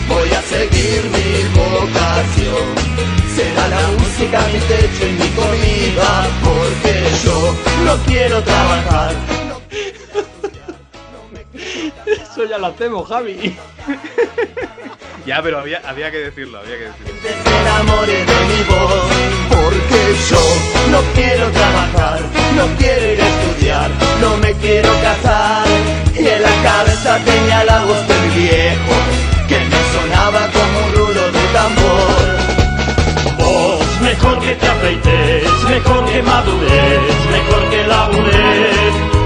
voy a seguir mi vocación. Será la música mi techo y mi comida, porque yo no quiero trabajar. Eso ya lo hacemos, Javi. Ya, pero había, había que decirlo, había que decirlo. enamore de mi voz Porque yo no quiero trabajar No quiero ir a estudiar No me quiero casar. Y en la cabeza tenía la voz del viejo Que me sonaba como un rulo de tambor. Vos, mejor que te afeites Mejor que madures Mejor que labures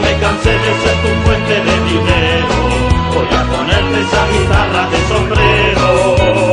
Me cansé de ser tu fuente de dinero, voy a ponerme esa guitarra de sombrero.